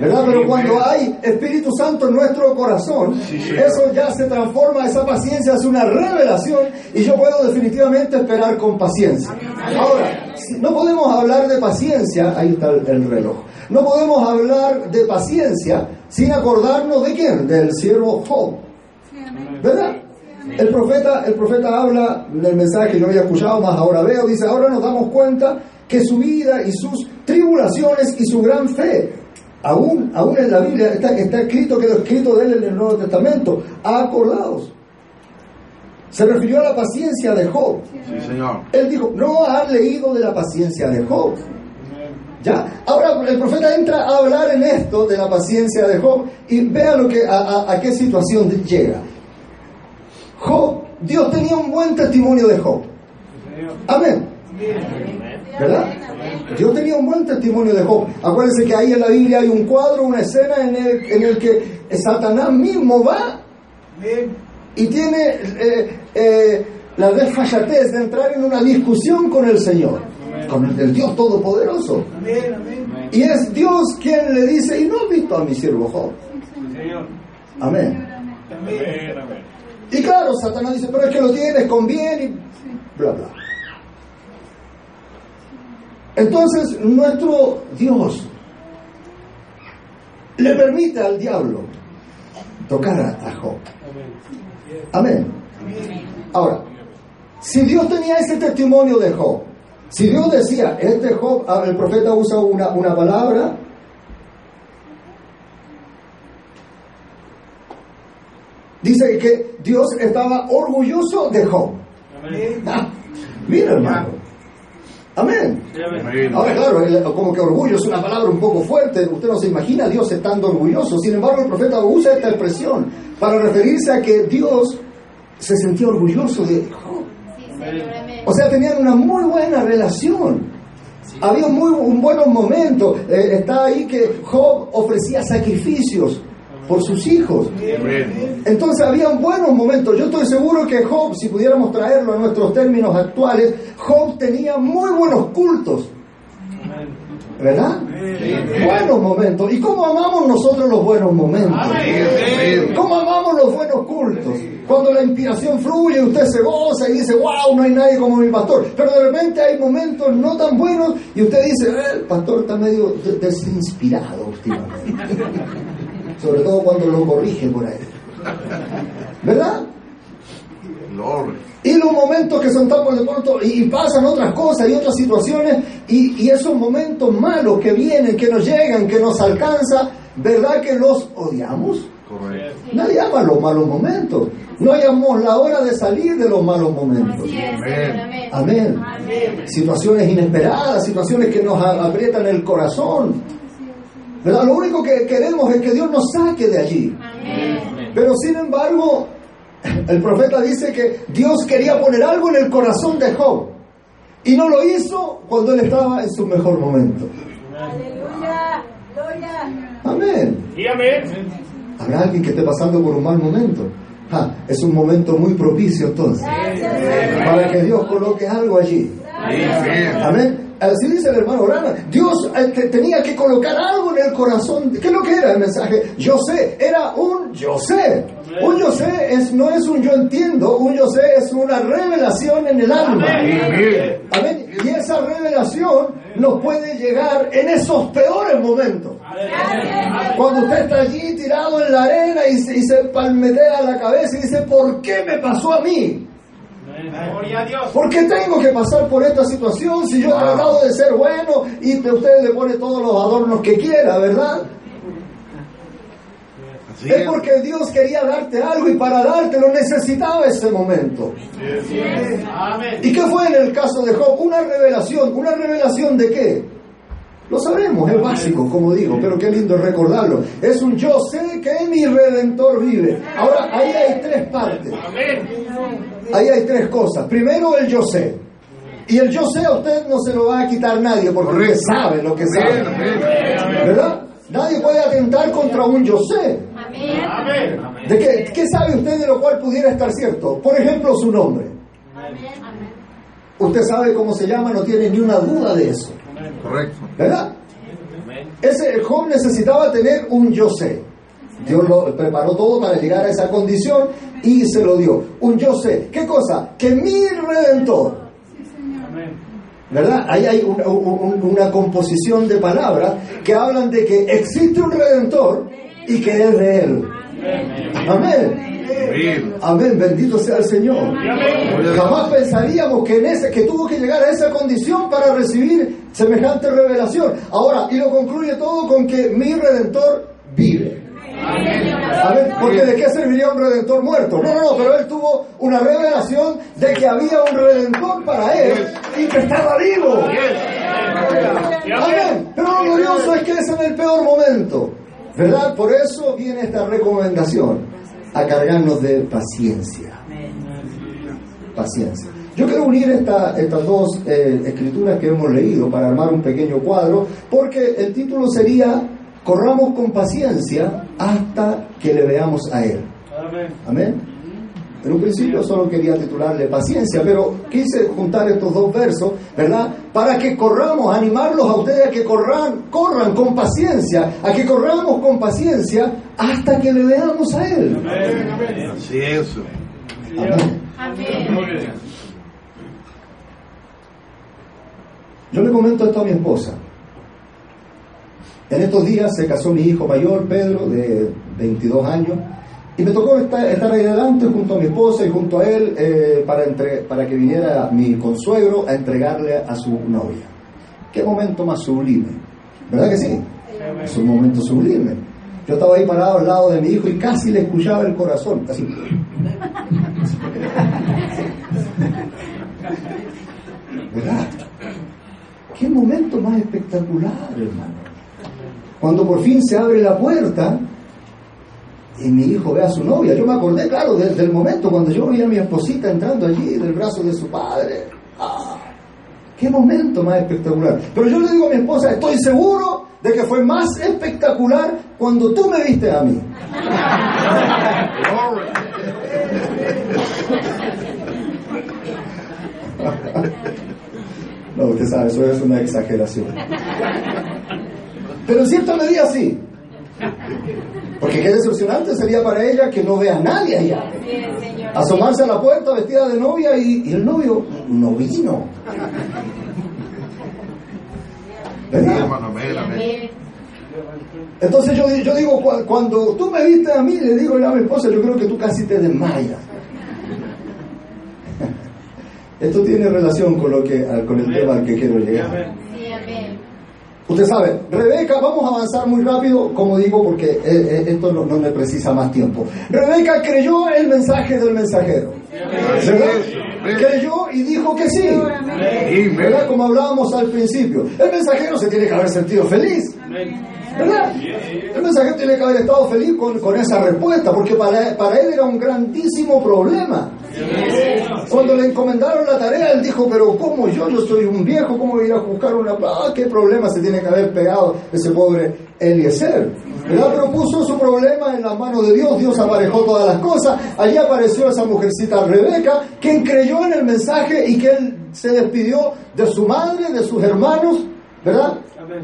¿Verdad? Pero cuando hay Espíritu Santo en nuestro corazón, eso ya se transforma, esa paciencia es una revelación y yo puedo definitivamente esperar con paciencia. Ahora, no podemos hablar de paciencia, ahí está el, reloj, no podemos hablar de paciencia sin acordarnos de quién, del siervo Job, ¿verdad? El profeta, el profeta habla del mensaje que no había escuchado, más ahora veo, dice, ahora nos damos cuenta que su vida y sus tribulaciones y su gran fe Aún, aún en la Biblia está, está escrito, quedó escrito de él en el Nuevo Testamento, acordados. Se refirió a la paciencia de Job. Sí, señor. Él dijo, no has leído de la paciencia de Job. ¿Ya? Ahora el profeta entra a hablar en esto de la paciencia de Job y vea lo que, a, a qué situación llega. Job, Dios tenía un buen testimonio de Job. Amén. ¿Verdad? Dios tenía un buen testimonio de Job. Acuérdense que ahí en la Biblia hay un cuadro, una escena en el, en el que Satanás mismo va y tiene eh, eh, la desfachatez de entrar en una discusión con el Señor, con el, Dios Todopoderoso. Y es Dios quien le dice, y no has visto a mi siervo Job. Amén. Y claro, Satanás dice, pero es que lo tienes con bien y bla, bla. Entonces, nuestro Dios le permite al diablo tocar a Job. Amén. Ahora, si Dios tenía ese testimonio de Job, si Dios decía, este Job, ah, el profeta usa una, una palabra, dice que Dios estaba orgulloso de Job. Amén. Ah, mira, hermano. Amén. Ahora, claro, como que orgullo es una palabra un poco fuerte. Usted no se imagina a Dios estando orgulloso. Sin embargo, el profeta usa esta expresión para referirse a que Dios se sentía orgulloso de Job. O sea, tenían una muy buena relación. Había muy un buenos momentos. Eh, está ahí que Job ofrecía sacrificios por sus hijos. Entonces habían buenos momentos. Yo estoy seguro que Job, si pudiéramos traerlo a nuestros términos actuales, Job tenía muy buenos cultos. ¿Verdad? Buenos momentos. ¿Y cómo amamos nosotros los buenos momentos? ¿Cómo amamos los buenos cultos? Cuando la inspiración fluye, usted se goza y dice, wow, no hay nadie como mi pastor. Pero de repente hay momentos no tan buenos y usted dice, eh, el pastor está medio desinspirado últimamente. Sobre todo cuando lo corrige por ahí. ¿Verdad? Y los momentos que son tan por de pronto, y pasan otras cosas y otras situaciones, y, y esos momentos malos que vienen, que nos llegan, que nos alcanzan, ¿verdad que los odiamos? Nadie ama los malos momentos. No hayamos la hora de salir de los malos momentos. Amén. Situaciones inesperadas, situaciones que nos aprietan el corazón. Lo único que queremos es que Dios nos saque de allí. Pero sin embargo, el profeta dice que Dios quería poner algo en el corazón de Job. Y no lo hizo cuando él estaba en su mejor momento. Amén. amén. Habrá alguien que esté pasando por un mal momento. es un momento muy propicio entonces. Para que Dios coloque algo allí. Amén. Así dice el hermano Rana. Dios eh, tenía que colocar algo en el corazón. ¿Qué es lo que era el mensaje? Yo sé, era un yo sé. Un yo sé es, no es un yo entiendo, un yo sé es una revelación en el alma. Amén. Y esa revelación nos puede llegar en esos peores momentos. Cuando usted está allí tirado en la arena y se, y se palmetea la cabeza y dice, ¿por qué me pasó a mí? ¿Por qué tengo que pasar por esta situación si yo he tratado de ser bueno y usted le pone todos los adornos que quiera, verdad? es porque Dios quería darte algo y para darte lo necesitaba ese momento. ¿Y qué fue en el caso de Job? Una revelación. ¿Una revelación de qué? Lo sabemos, es básico, como digo, pero qué lindo recordarlo. Es un yo sé que mi redentor vive. Ahora, ahí hay tres partes. Ahí hay tres cosas. Primero, el yo sé. Y el yo sé a usted no se lo va a quitar nadie porque usted sabe lo que sabe. ¿Verdad? Nadie puede atentar contra un yo sé. ¿De qué, qué sabe usted de lo cual pudiera estar cierto? Por ejemplo, su nombre. Usted sabe cómo se llama, no tiene ni una duda de eso. Correcto. ¿Verdad? Ese Job necesitaba tener un yo sé. Dios lo preparó todo para llegar a esa condición y se lo dio. Un yo sé. ¿Qué cosa? Que mi redentor. ¿Verdad? Ahí hay una composición de palabras que hablan de que existe un redentor y que es de él. Amén. Amén, bendito sea el Señor. Jamás pensaríamos que, en ese, que tuvo que llegar a esa condición para recibir semejante revelación. Ahora, y lo concluye todo con que mi redentor vive. Porque de qué serviría un redentor muerto? No, no, no, pero él tuvo una revelación de que había un redentor para él y que estaba vivo. Amén. Pero lo glorioso es que es en el peor momento. ¿Verdad? Por eso viene esta recomendación a cargarnos de paciencia. Paciencia. Yo quiero unir estas dos eh, escrituras que hemos leído para armar un pequeño cuadro, porque el título sería Corramos con paciencia hasta que le veamos a Él. Amén. En un principio solo quería titularle paciencia, pero quise juntar estos dos versos, ¿verdad? Para que corramos, animarlos a ustedes a que corran, corran con paciencia, a que corramos con paciencia hasta que le veamos a Él. Amén. Así eso. Amén. Yo le comento esto a mi esposa. En estos días se casó mi hijo mayor, Pedro, de 22 años, y me tocó estar, ahí adelante junto a mi esposa y junto a él eh, para, entre, para que viniera mi consuegro a entregarle a su novia. Qué momento más sublime, ¿verdad que sí? Es un momento sublime. Yo estaba ahí parado al lado de mi hijo y casi le escuchaba el corazón. ¿Verdad? Qué momento más espectacular, hermano. Cuando por fin se abre la puerta y mi hijo ve a su novia. Yo me acordé, claro, desde el momento cuando yo vi a mi esposita entrando allí del brazo de su padre. ¡Ah! ¡Qué momento más espectacular! Pero yo le digo a mi esposa, estoy seguro de que fue más espectacular cuando tú me viste a mí. No, usted sabe, eso es una exageración. Pero en cierta medida sí. Porque qué decepcionante sería para ella que no vea a nadie allá. Asomarse a la puerta vestida de novia y, el novio no vino. Entonces yo, yo digo, cuando tú me viste a mí, le digo a mi esposa, yo creo que tú casi te desmayas. Esto tiene relación con lo que con el tema al que quiero llegar. Usted sabe, Rebeca, vamos a avanzar muy rápido, como digo, porque eh, eh, esto no, me precisa más tiempo. Rebeca creyó el mensaje del mensajero. Creyó y dijo que sí. ¿Verdad? Como hablábamos al principio. El mensajero se tiene que haber sentido feliz. ¿Verdad? El mensajero tiene que haber estado feliz con, con esa respuesta, porque para, para él era un grandísimo problema. Cuando le encomendaron la tarea, él dijo, pero ¿cómo yo? Yo soy un viejo, ¿cómo voy a ir a buscar una... Ah, ¿Qué problema se tiene que haber pegado ese pobre Eliezer? ¿Verdad? Pero puso su problema en las manos de Dios, Dios aparejó todas las cosas, allí apareció esa mujercita Rebeca, quien creyó en el mensaje y que él se despidió de su madre, de sus hermanos, ¿verdad?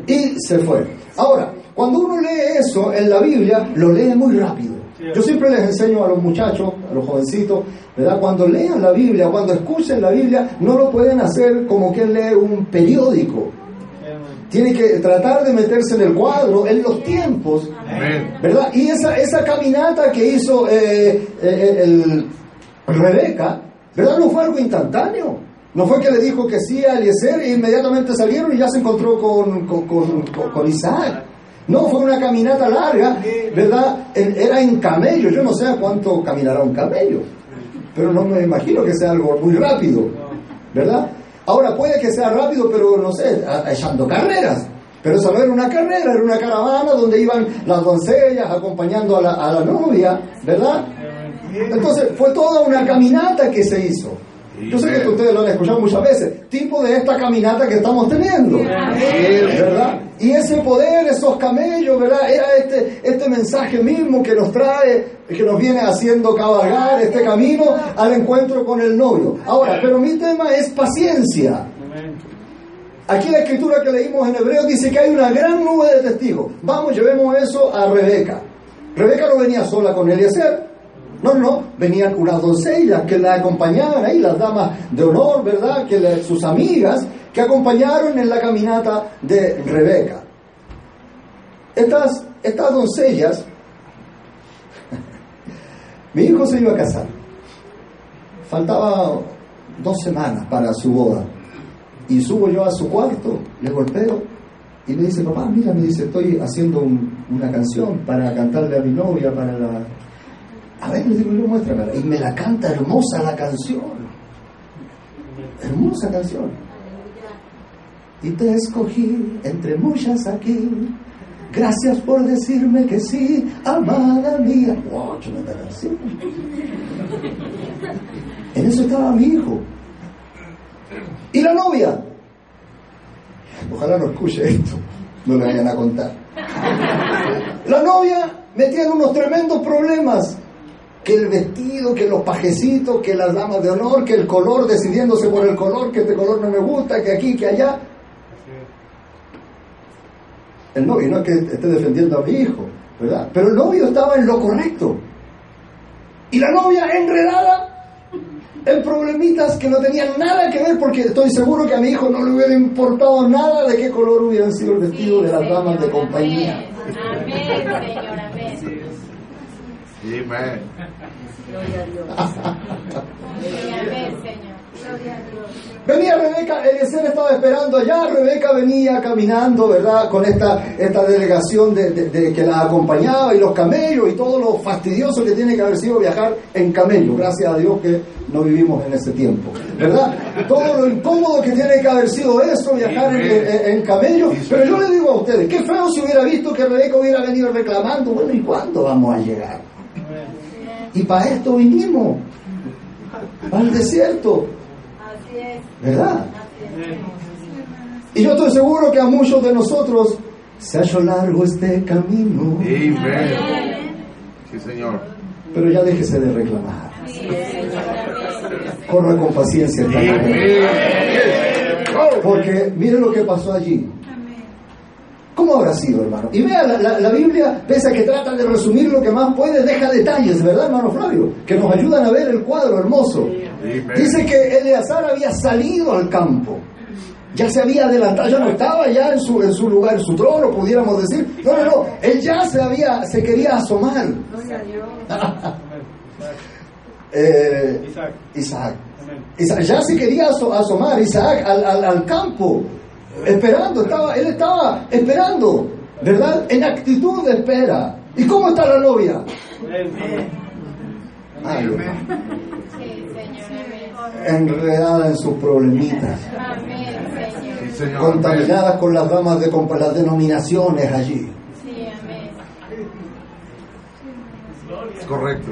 Y se fue. Ahora, cuando uno lee eso en la Biblia, lo lee muy rápido. Yo siempre les enseño a los muchachos, a los jovencitos, ¿verdad? Cuando lean la Biblia, cuando escuchen la Biblia, no lo pueden hacer como que lee un periódico. Tiene que tratar de meterse en el cuadro, en los tiempos, ¿verdad? Y esa, esa caminata que hizo eh, eh, el Rebeca, ¿verdad? No fue algo instantáneo. No fue que le dijo que sí a Eliezer e inmediatamente salieron y ya se encontró con, con, con, con Isaac. No, fue una caminata larga, ¿verdad? Era en camello, yo no sé a cuánto caminará un camello, pero no me imagino que sea algo muy rápido, ¿verdad? Ahora puede que sea rápido, pero no sé, echando carreras. Pero eso no era una carrera, era una caravana donde iban las doncellas acompañando a la, a la novia, ¿verdad? Entonces fue toda una caminata que se hizo. Yo sé que ustedes lo han escuchado muchas veces, tipo de esta caminata que estamos teniendo, ¿verdad? Y ese poder, esos camellos, ¿verdad? Era este, este mensaje mismo que nos trae, que nos viene haciendo cabalgar este camino al encuentro con el novio. Ahora, pero mi tema es paciencia. Aquí la escritura que leímos en Hebreo dice que hay una gran nube de testigos. Vamos, llevemos eso a Rebeca. Rebeca no venía sola con Eliezer, no, no, venían unas doncellas que la acompañaban ahí, las damas de honor, ¿verdad? Que sus amigas que acompañaron en la caminata de Rebeca. Estas, estas doncellas, mi hijo se iba a casar. Faltaba dos semanas para su boda. Y subo yo a su cuarto, le golpeo y me dice, papá, mira, me dice, estoy haciendo una canción para cantarle a mi novia, para la, a ver, le digo yo, muéstramela. Y me la canta hermosa la canción. Hermosa canción. Y te escogí entre muchas aquí. Gracias por decirme que sí, amada mía. ¡Wow! canción. En eso estaba mi hijo. ¿Y la novia? Ojalá no escuche esto. No le vayan a contar. La novia metía en unos tremendos problemas que el vestido, que los pajecitos, que las damas de honor, que el color, decidiéndose por el color, que este color no me gusta, que aquí, que allá. El novio, no es que esté defendiendo a mi hijo, ¿verdad? Pero el novio estaba en lo correcto. Y la novia enredada en problemitas que no tenían nada que ver, porque estoy seguro que a mi hijo no le hubiera importado nada de qué color hubieran sido el vestido de las damas de compañía. Amén, Señor, amén. Amen. Amén, Señor. Venía Rebeca, Eliezer estaba esperando allá, Rebeca venía caminando, ¿verdad? Con esta, esta delegación de, que la acompañaba y los camellos y todo lo fastidioso que tiene que haber sido viajar en camello. Gracias a Dios que no vivimos en ese tiempo, ¿verdad? Todo lo incómodo que tiene que haber sido eso, viajar en, en- en camello. Pero yo le digo a ustedes, qué feo si hubiera visto que Rebeca hubiera venido reclamando, bueno, ¿y cuándo vamos a llegar? Y para esto vinimos, al desierto. ¿Verdad? Y yo estoy seguro que a muchos de nosotros se ha hecho largo este camino, Amen. Sí, Señor. pero ya déjese de reclamar. Corra con paciencia. Porque mire lo que pasó allí. ¿Cómo habrá sido, hermano? Y vea, la, la- la Biblia, pese a que trata de resumir lo que más puede, deja detalles, ¿verdad, hermano Flavio? Que nos ayudan a ver el cuadro hermoso. Dice que Eleazar había salido al campo. Ya se había adelantado, ya no estaba ya en su, en su lugar, en su trono, pudiéramos decir. No, no, no. Él ya se había, se quería asomar. Eh, Isaac. Isaac. Isaac, ya se quería aso- asomar Isaac al, al- al campo, esperando, estaba, él estaba esperando, ¿verdad? En actitud de espera. ¿Y cómo está la novia? Amén. Ay, hermano, Sí, Señor. Amén. enredada en sus problemitas, Amén. Sí, contaminadas con las damas de las denominaciones allí. Sí, amén. Es correcto.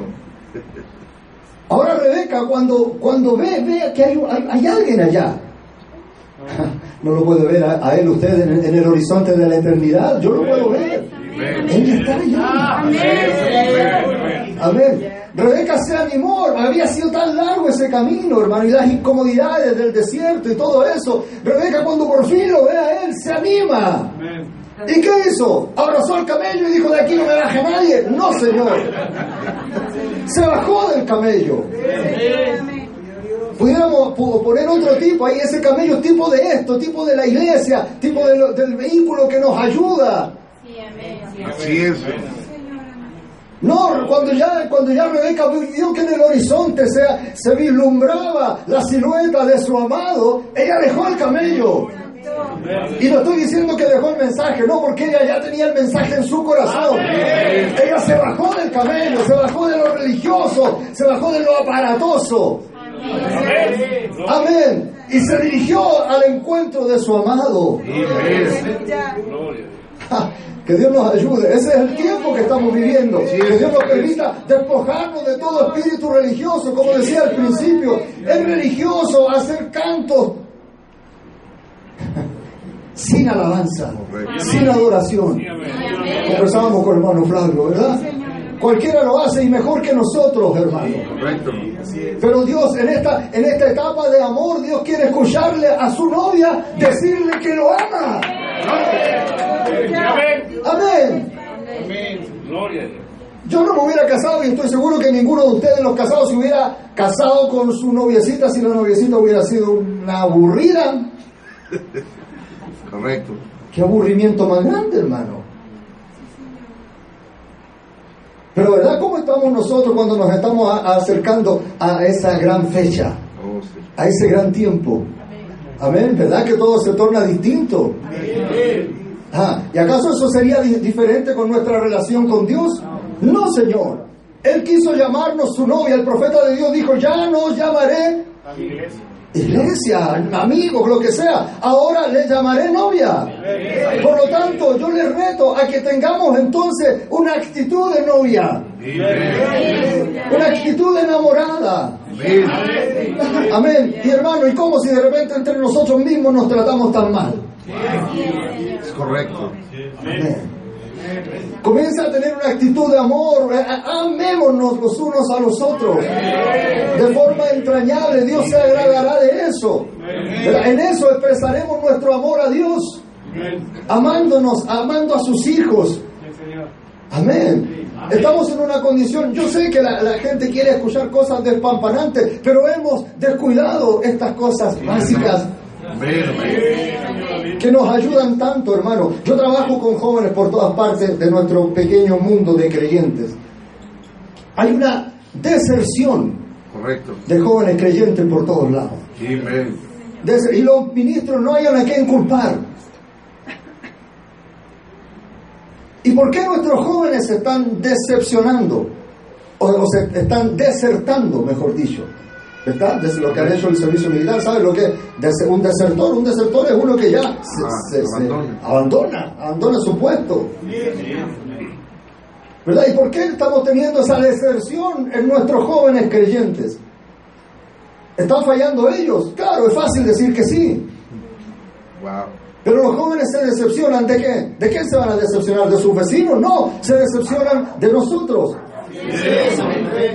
Ahora Rebeca cuando, cuando ve, ve que hay, hay, hay alguien allá. No lo puede ver a, a él usted en, el- en el horizonte de la eternidad. Yo lo puedo ver. Ella está allá. Amén. Rebeca se animó, había sido tan largo ese camino, hermano, y las incomodidades del desierto y todo eso. Rebeca cuando por fin lo ve a él, se anima. Amén. ¿Y qué hizo? Abrazó al camello y dijo, de aquí no me baje nadie. No, señor. Se bajó del camello. Pudiéramos pu- poner otro tipo ahí, ese camello tipo de esto, tipo de la iglesia, tipo de lo- del vehículo que nos ayuda. Sí, amén. Así es. No, cuando ya, cuando ya Rebeca vio que en el horizonte se, se vislumbraba la silueta de su amado, ella dejó el camello. Y no estoy diciendo que dejó el mensaje, no, porque ella ya tenía el mensaje en su corazón. Ella se bajó del camello, se bajó de lo religioso, se bajó de lo aparatoso. Amén. Amén. Y se dirigió al encuentro de su amado. Que Dios nos ayude. Ese es el tiempo que estamos viviendo. Que Dios nos permita despojarnos de todo espíritu religioso, como decía al principio. Es religioso hacer cantos sin alabanza, sin adoración. Conversábamos con el hermano Flavio, ¿verdad? Cualquiera lo hace y mejor que nosotros, hermano. Correcto. Pero Dios en esta, en esta etapa de amor, Dios quiere escucharle a su novia decirle que lo ama. Amén. Gloria a Dios. Yo no me hubiera casado y estoy seguro que ninguno de ustedes los casados se hubiera casado con su noviecita si la noviecita hubiera sido una aburrida. Correcto. Qué aburrimiento más grande, hermano. Pero ¿verdad cómo estamos nosotros cuando nos estamos a- acercando a esa gran fecha, Oh, sí. a ese gran tiempo? Amén, ¿verdad que todo se torna distinto? Ah, ¿Y acaso eso sería di- diferente con nuestra relación con Dios? No, Señor. Él quiso llamarnos su novia. El profeta de Dios dijo, ya no os llamaré iglesia. iglesia, amigos, lo que sea. Ahora le llamaré novia. Por lo tanto, yo les reto a que tengamos entonces una actitud de novia, una actitud enamorada. Amén. Amén. Y hermano, ¿y cómo si de repente entre nosotros mismos nos tratamos tan mal? Es correcto. Amén. Comienza a tener una actitud de amor, eh, amémonos los unos a los otros de forma entrañable. Dios se agradará de eso. En eso expresaremos nuestro amor a Dios, amándonos, amando a sus hijos. Amén. Estamos en una condición, yo sé que la, la gente quiere escuchar cosas despampanantes, pero hemos descuidado estas cosas básicas que nos ayudan tanto, hermano. Yo trabajo con jóvenes por todas partes de nuestro pequeño mundo de creyentes. Hay una deserción de jóvenes creyentes por todos lados. Y los ministros no hayan a quién culpar. ¿Y por qué nuestros jóvenes se están decepcionando? O, o se están desertando, mejor dicho. ¿Verdad? Desde lo que han hecho el servicio militar, ¿sabes lo que es? Un desertor? Un desertor es uno que ya se, Ah, se- se abandona. abandona, abandona su puesto. ¿Verdad? ¿Y por qué estamos teniendo esa deserción en nuestros jóvenes creyentes? ¿Están fallando ellos? Claro, es fácil decir que sí. Wow. Pero los jóvenes se decepcionan de qué? ¿De qué se van a decepcionar? ¿De sus vecinos? No, se decepcionan de nosotros,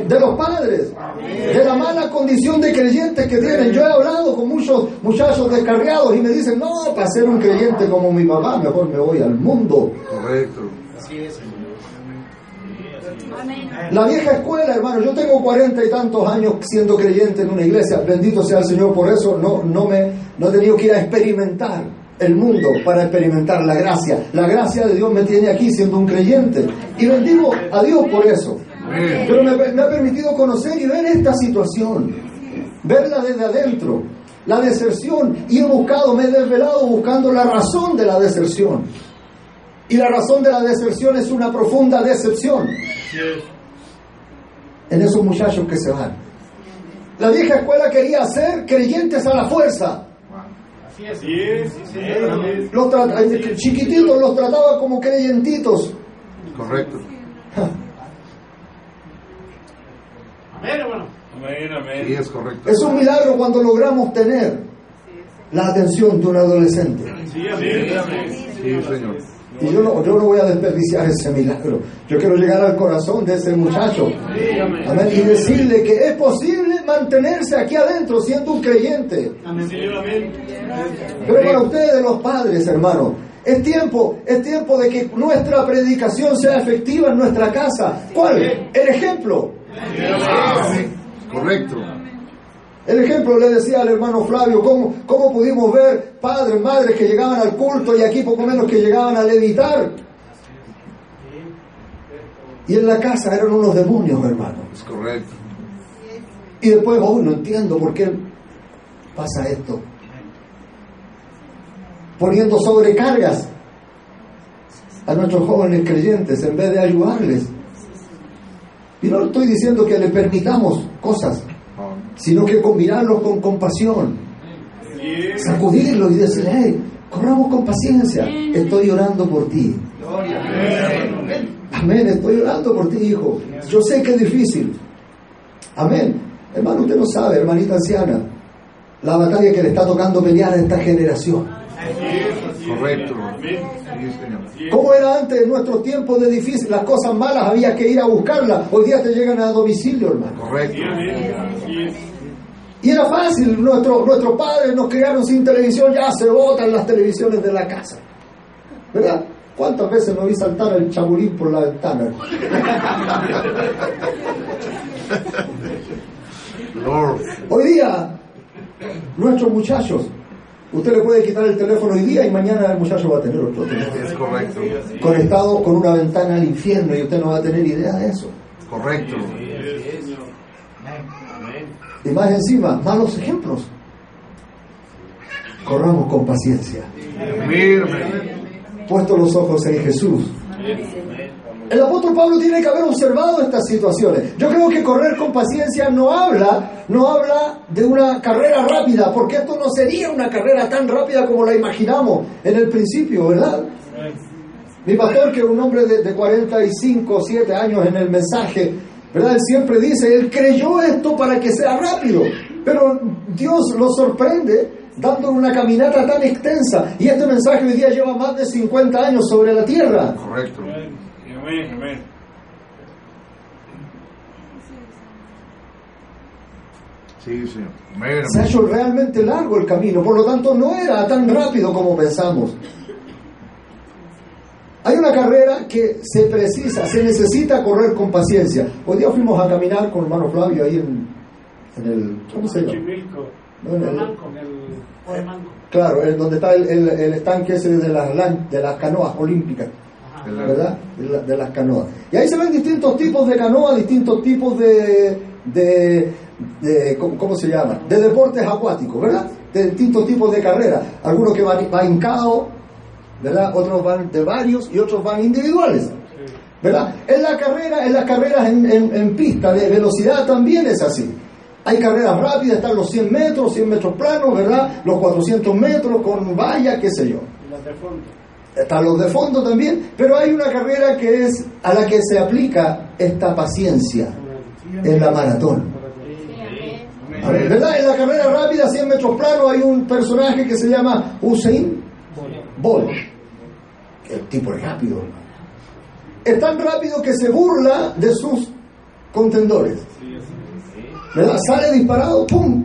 de los padres, de la mala condición de creyentes que tienen. Yo he hablado con muchos muchachos descarriados y me dicen, no, para ser un creyente como mi papá, mejor me voy al mundo. Correcto. Amén. La vieja escuela, hermano, yo tengo cuarenta y tantos años siendo creyente en una iglesia, bendito sea el Señor por eso, no, no, me, no he tenido que ir a experimentar el mundo para experimentar la gracia. La gracia de Dios me tiene aquí siendo un creyente y bendigo a Dios por eso. Pero me, me ha permitido conocer y ver esta situación, verla desde adentro, la deserción, y he buscado, me he desvelado buscando la razón de la deserción. Y la razón de la deserción es una profunda decepción en esos muchachos que se van. La vieja escuela quería hacer creyentes a la fuerza. Así es. Sí, sí, señor. Amén. Los trata- chiquititos los trataba como creyentitos. Correcto. Amén, hermano. Amén, Sí, amén. es correcto. Es un milagro cuando logramos tener la atención de un adolescente. Sí, amén, amén. Sí, Señor. Y yo no, yo no voy a desperdiciar ese milagro. Yo quiero llegar al corazón de ese muchacho. Amén. Y decirle que es posible mantenerse aquí adentro siendo un creyente. Pero para ustedes los padres, hermano, es tiempo, es tiempo de que nuestra predicación sea efectiva en nuestra casa. ¿Cuál? El ejemplo. Correcto. El ejemplo le decía al hermano Flavio, cómo, cómo pudimos ver padres, madres que llegaban al culto y aquí poco menos que llegaban a levitar. Y en la casa eran unos demonios, hermano. Es correcto. Y después, oh, no entiendo por qué pasa esto. Poniendo sobrecargas a nuestros jóvenes creyentes en vez de ayudarles. Y no estoy diciendo que le permitamos cosas. Sino que combinarlos con compasión, sacudirlos y decirle, hey, corramos con paciencia, estoy orando por ti. Amén, estoy orando por ti, hijo. Yo sé que es difícil. Amén. Hermano, usted no sabe, hermanita anciana, la batalla que le está tocando pelear a esta generación. Correcto. ¿Cómo era antes en nuestros tiempos de difícil? Las cosas malas había que ir a buscarlas. Hoy día te llegan a domicilio, hermano. Correcto. Sí, amén. Así es. Y era fácil, nuestro, nuestros padres nos criaron sin televisión, ya se botan las televisiones de la casa. ¿Verdad? ¿Cuántas veces no vi saltar el chaburín por la ventana? Hoy día, nuestros muchachos, usted le puede quitar el teléfono hoy día y mañana el muchacho va a tener otro teléfono. Es correcto. Conectado con una ventana al infierno y usted no va a tener idea de eso. Correcto. Más encima, malos ejemplos. Corramos con paciencia. Puesto los ojos en Jesús. El apóstol Pablo tiene que haber observado estas situaciones. Yo creo que correr con paciencia no habla, no habla de una carrera rápida, porque esto no sería una carrera tan rápida como la imaginamos en el principio, ¿verdad? Mi pastor, que un hombre de, de 45, 7 años en el mensaje, ¿verdad? Él siempre dice, él creyó esto para que sea rápido, pero Dios lo sorprende dándole una caminata tan extensa. Y este mensaje hoy día lleva más de 50 años sobre la tierra. Correcto. Amén, amén. Sí, Señor. Mírame. Se ha hecho realmente largo el camino, por lo tanto no era tan rápido como pensamos. Hay una carrera que se precisa, se necesita correr con paciencia. Hoy día fuimos a caminar con hermano Flavio ahí en, en el... ¿Cómo se llama? No, en el-. Claro, en donde está el, el- el estanque ese de las, de las canoas olímpicas. ¿verdad? De, la- de las canoas. Y ahí se ven distintos tipos de canoas, distintos tipos de, de, de- ¿cómo, se llama? De deportes acuáticos, ¿verdad? De distintos tipos de carreras. Algunos que van, van hincado, ¿verdad? Otros van de varios y otros van individuales. ¿verdad? En la carrera, en las carreras en, en- en pista de velocidad también es así. Hay carreras rápidas, están los 100 metros, 100 metros planos, ¿verdad? Los 400 metros con valla, qué sé yo. Y las de fondo. Están los de fondo también, pero hay una carrera que es a la que se aplica esta paciencia, en la maratón. A ver, ¿Verdad? En la carrera rápida, 100 metros planos, hay un personaje que se llama Usain Bolt. El tipo es rápido. Es tan rápido que se burla de sus contendores. ¿Verdad? Sale disparado, ¡pum!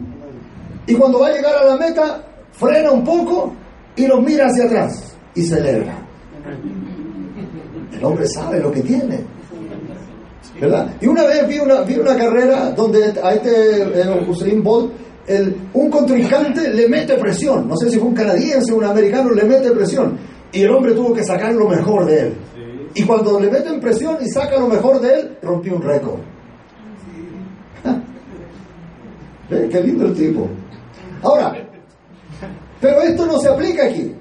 Y cuando va a llegar a la meta, frena un poco y los mira hacia atrás y celebra. El hombre sabe lo que tiene. ¿verdad? Y una vez vi una, vi una carrera donde a este eh, Usain Bolt, el, un contrincante le mete presión, no sé si fue un canadiense o un americano, le mete presión, y el hombre tuvo que sacar lo mejor de él. Y cuando le meten presión y saca lo mejor de él, rompió un récord. ¿Ve? Qué lindo el tipo. Ahora, pero esto no se aplica aquí.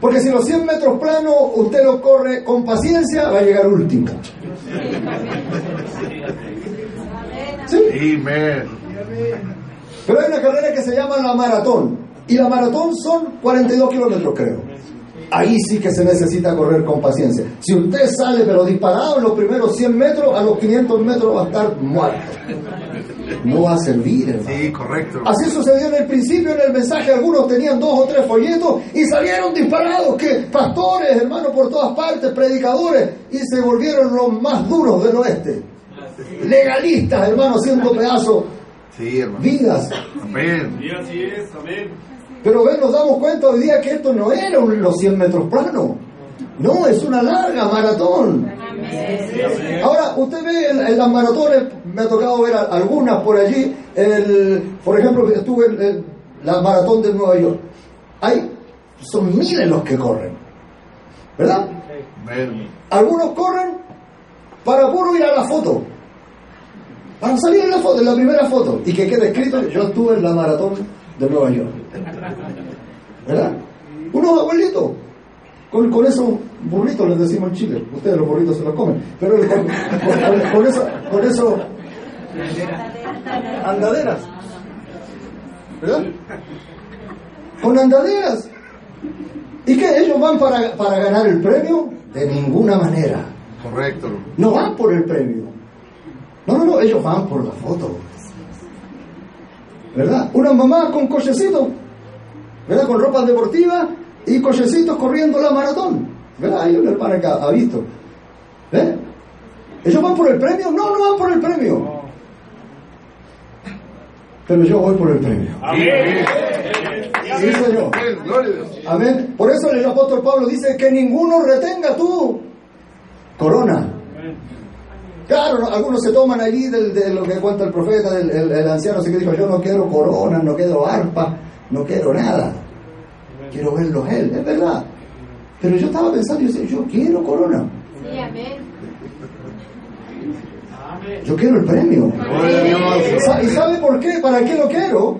Porque si los 100 metros planos usted lo corre con paciencia, va a llegar último. ¿Sí? Pero hay una carrera que se llama la maratón. Y la maratón son 42 kilómetros, creo. Ahí sí que se necesita correr con paciencia. Si usted sale pero disparado en los primeros 100 metros, a los 500 metros va a estar muerto. No va a servir, hermano. Sí, correcto. Así sucedió en el principio, en el mensaje, algunos tenían dos o tres folletos y salieron disparados, que pastores, hermanos, por todas partes, predicadores, y se volvieron los más duros del oeste. Legalistas, hermanos, haciendo pedazos, Sí, hermano. vidas. Amén. Así es, amén. Pero ven, nos damos cuenta hoy día que esto no era un- los 100 metros planos. No, es una larga maratón. Ahora, usted ve en, en las maratones, me ha tocado ver a- algunas por allí, el, por ejemplo, estuve en, en la maratón de Nueva York. Hay, son miles los que corren, ¿verdad? Algunos corren para puro ir a la foto, para salir en la foto, en la primera foto, y que quede escrito, yo estuve en la maratón de Nueva York. ¿Verdad? Unos abuelitos, con, con esos burritos les decimos en Chile, ustedes los burritos se los comen, pero con, con- con- con eso, con eso, andaderas, ¿verdad? Con andaderas. ¿Y qué? ¿Ellos van para, para ganar el premio? De ninguna manera. Correcto. No van por el premio. No, no, no, ellos van por la foto. ¿Verdad? Una mamá con cochecitos, ¿verdad? Con ropas deportivas y cochecitos corriendo la maratón. ¿Verdad? Hay una hermana que ha, ha visto. ¿Eh? ¿Ellos van por el premio? No, no van por el premio. Pero yo voy por el premio. Amén. Sí, señor. Amén. Por eso el apóstol Pablo dice que ninguno retenga tu corona. Claro, no, algunos se toman allí de, lo que cuenta el profeta, el, el anciano, así que dijo, yo no quiero corona, no quiero arpa, no quiero nada. Quiero verlo a él, es verdad. Pero yo estaba pensando, yo decía, yo quiero corona, Sí, amén. yo quiero el premio. ¿Y sabe por qué? ¿Para qué lo quiero?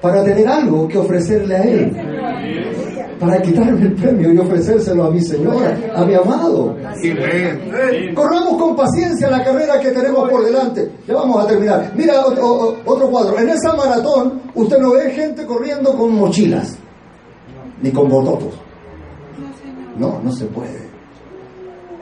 Para tener algo que ofrecerle a él. Para quitarme el premio y ofrecérselo a mi señora, a mi amado. Corramos con paciencia la carrera que tenemos por delante. Ya vamos a terminar. Mira otro, otro cuadro. En esa maratón usted no ve gente corriendo con mochilas, ni con bototos. No, no se puede.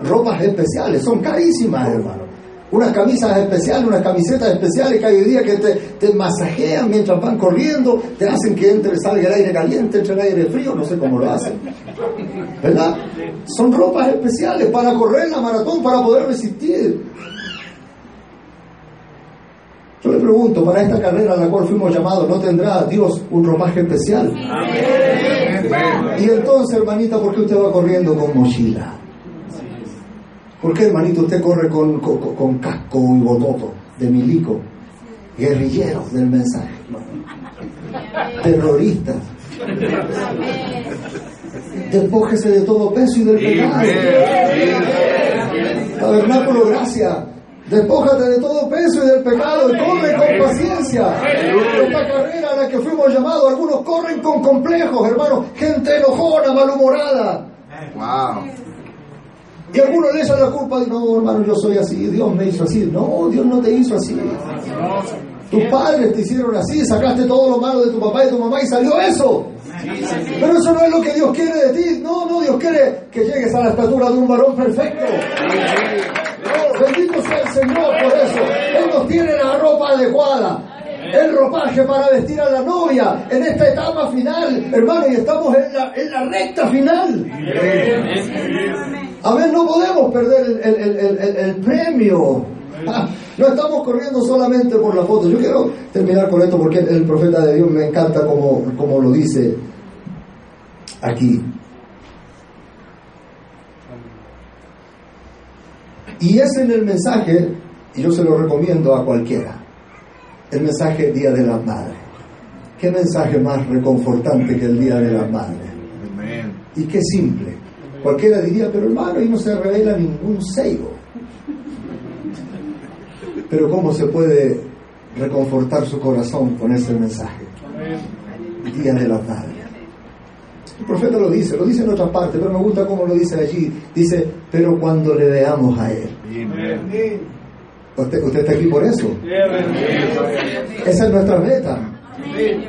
Ropas especiales, son carísimas, hermano. Unas camisas especiales, unas camisetas especiales que hay hoy día que te, te masajean mientras van corriendo, te hacen que entre, salga el aire caliente, entre el aire frío, no sé cómo lo hacen. ¿Verdad? Son ropas especiales para correr la maratón, para poder resistir. Yo le pregunto, para esta carrera a la cual fuimos llamados, ¿no tendrá Dios un ropaje especial? Amén. Y entonces, hermanita, ¿por qué usted va corriendo con mochila? ¿Por qué, hermanito, usted corre con, con, con casco y bototo de milico? Guerrilleros del mensaje. Terroristas. Amén. Despójese de todo peso y del pecado. Tabernáculo, gracia. Despójate de todo peso y del pecado y corre con paciencia. Esta carrera a la que fuimos llamados, algunos corren con complejos, hermano. Gente enojona, malhumorada. Wow. Y algunos le echan la culpa de, no, hermano, yo soy así, Dios me hizo así. No, Dios no te hizo así. Tus padres te hicieron así, sacaste todo lo malo de tu papá y de tu mamá y salió eso. Pero eso no es lo que Dios quiere de ti. No, no, Dios quiere que llegues a la estatura de un varón perfecto. Bendito sea el Señor por eso. Él nos tiene la ropa adecuada. El ropaje para vestir a la novia en esta etapa final, hermano, y estamos en la, en la recta final. A ver, no podemos perder el, el- el- el- premio. Ah, No estamos corriendo solamente por la foto. Yo quiero terminar con esto porque el profeta de Dios me encanta como, como lo dice aquí. Y es en el mensaje, y yo se lo recomiendo a cualquiera, el mensaje Día de las Madres. ¿Qué mensaje más reconfortante que el Día de las Madres? Y qué simple. Cualquiera diría, pero hermano, ahí no se revela ningún sello. Pero ¿cómo se puede reconfortar su corazón con ese mensaje? Día de las Madres. El profeta lo dice, lo dice en otra parte, pero me gusta cómo lo dice allí. Dice, pero cuando le veamos a Él. Usted, usted está aquí por eso. Esa es nuestra meta.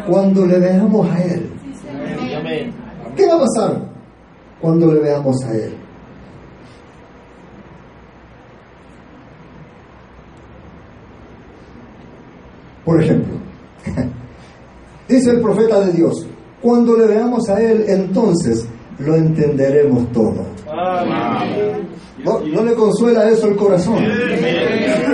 Cuando le veamos a Él. ¿Qué va a pasar cuando le veamos a Él? Por ejemplo, dice el profeta de Dios, cuando le veamos a Él, entonces lo entenderemos todo. ¿No, no le consuela eso el corazón?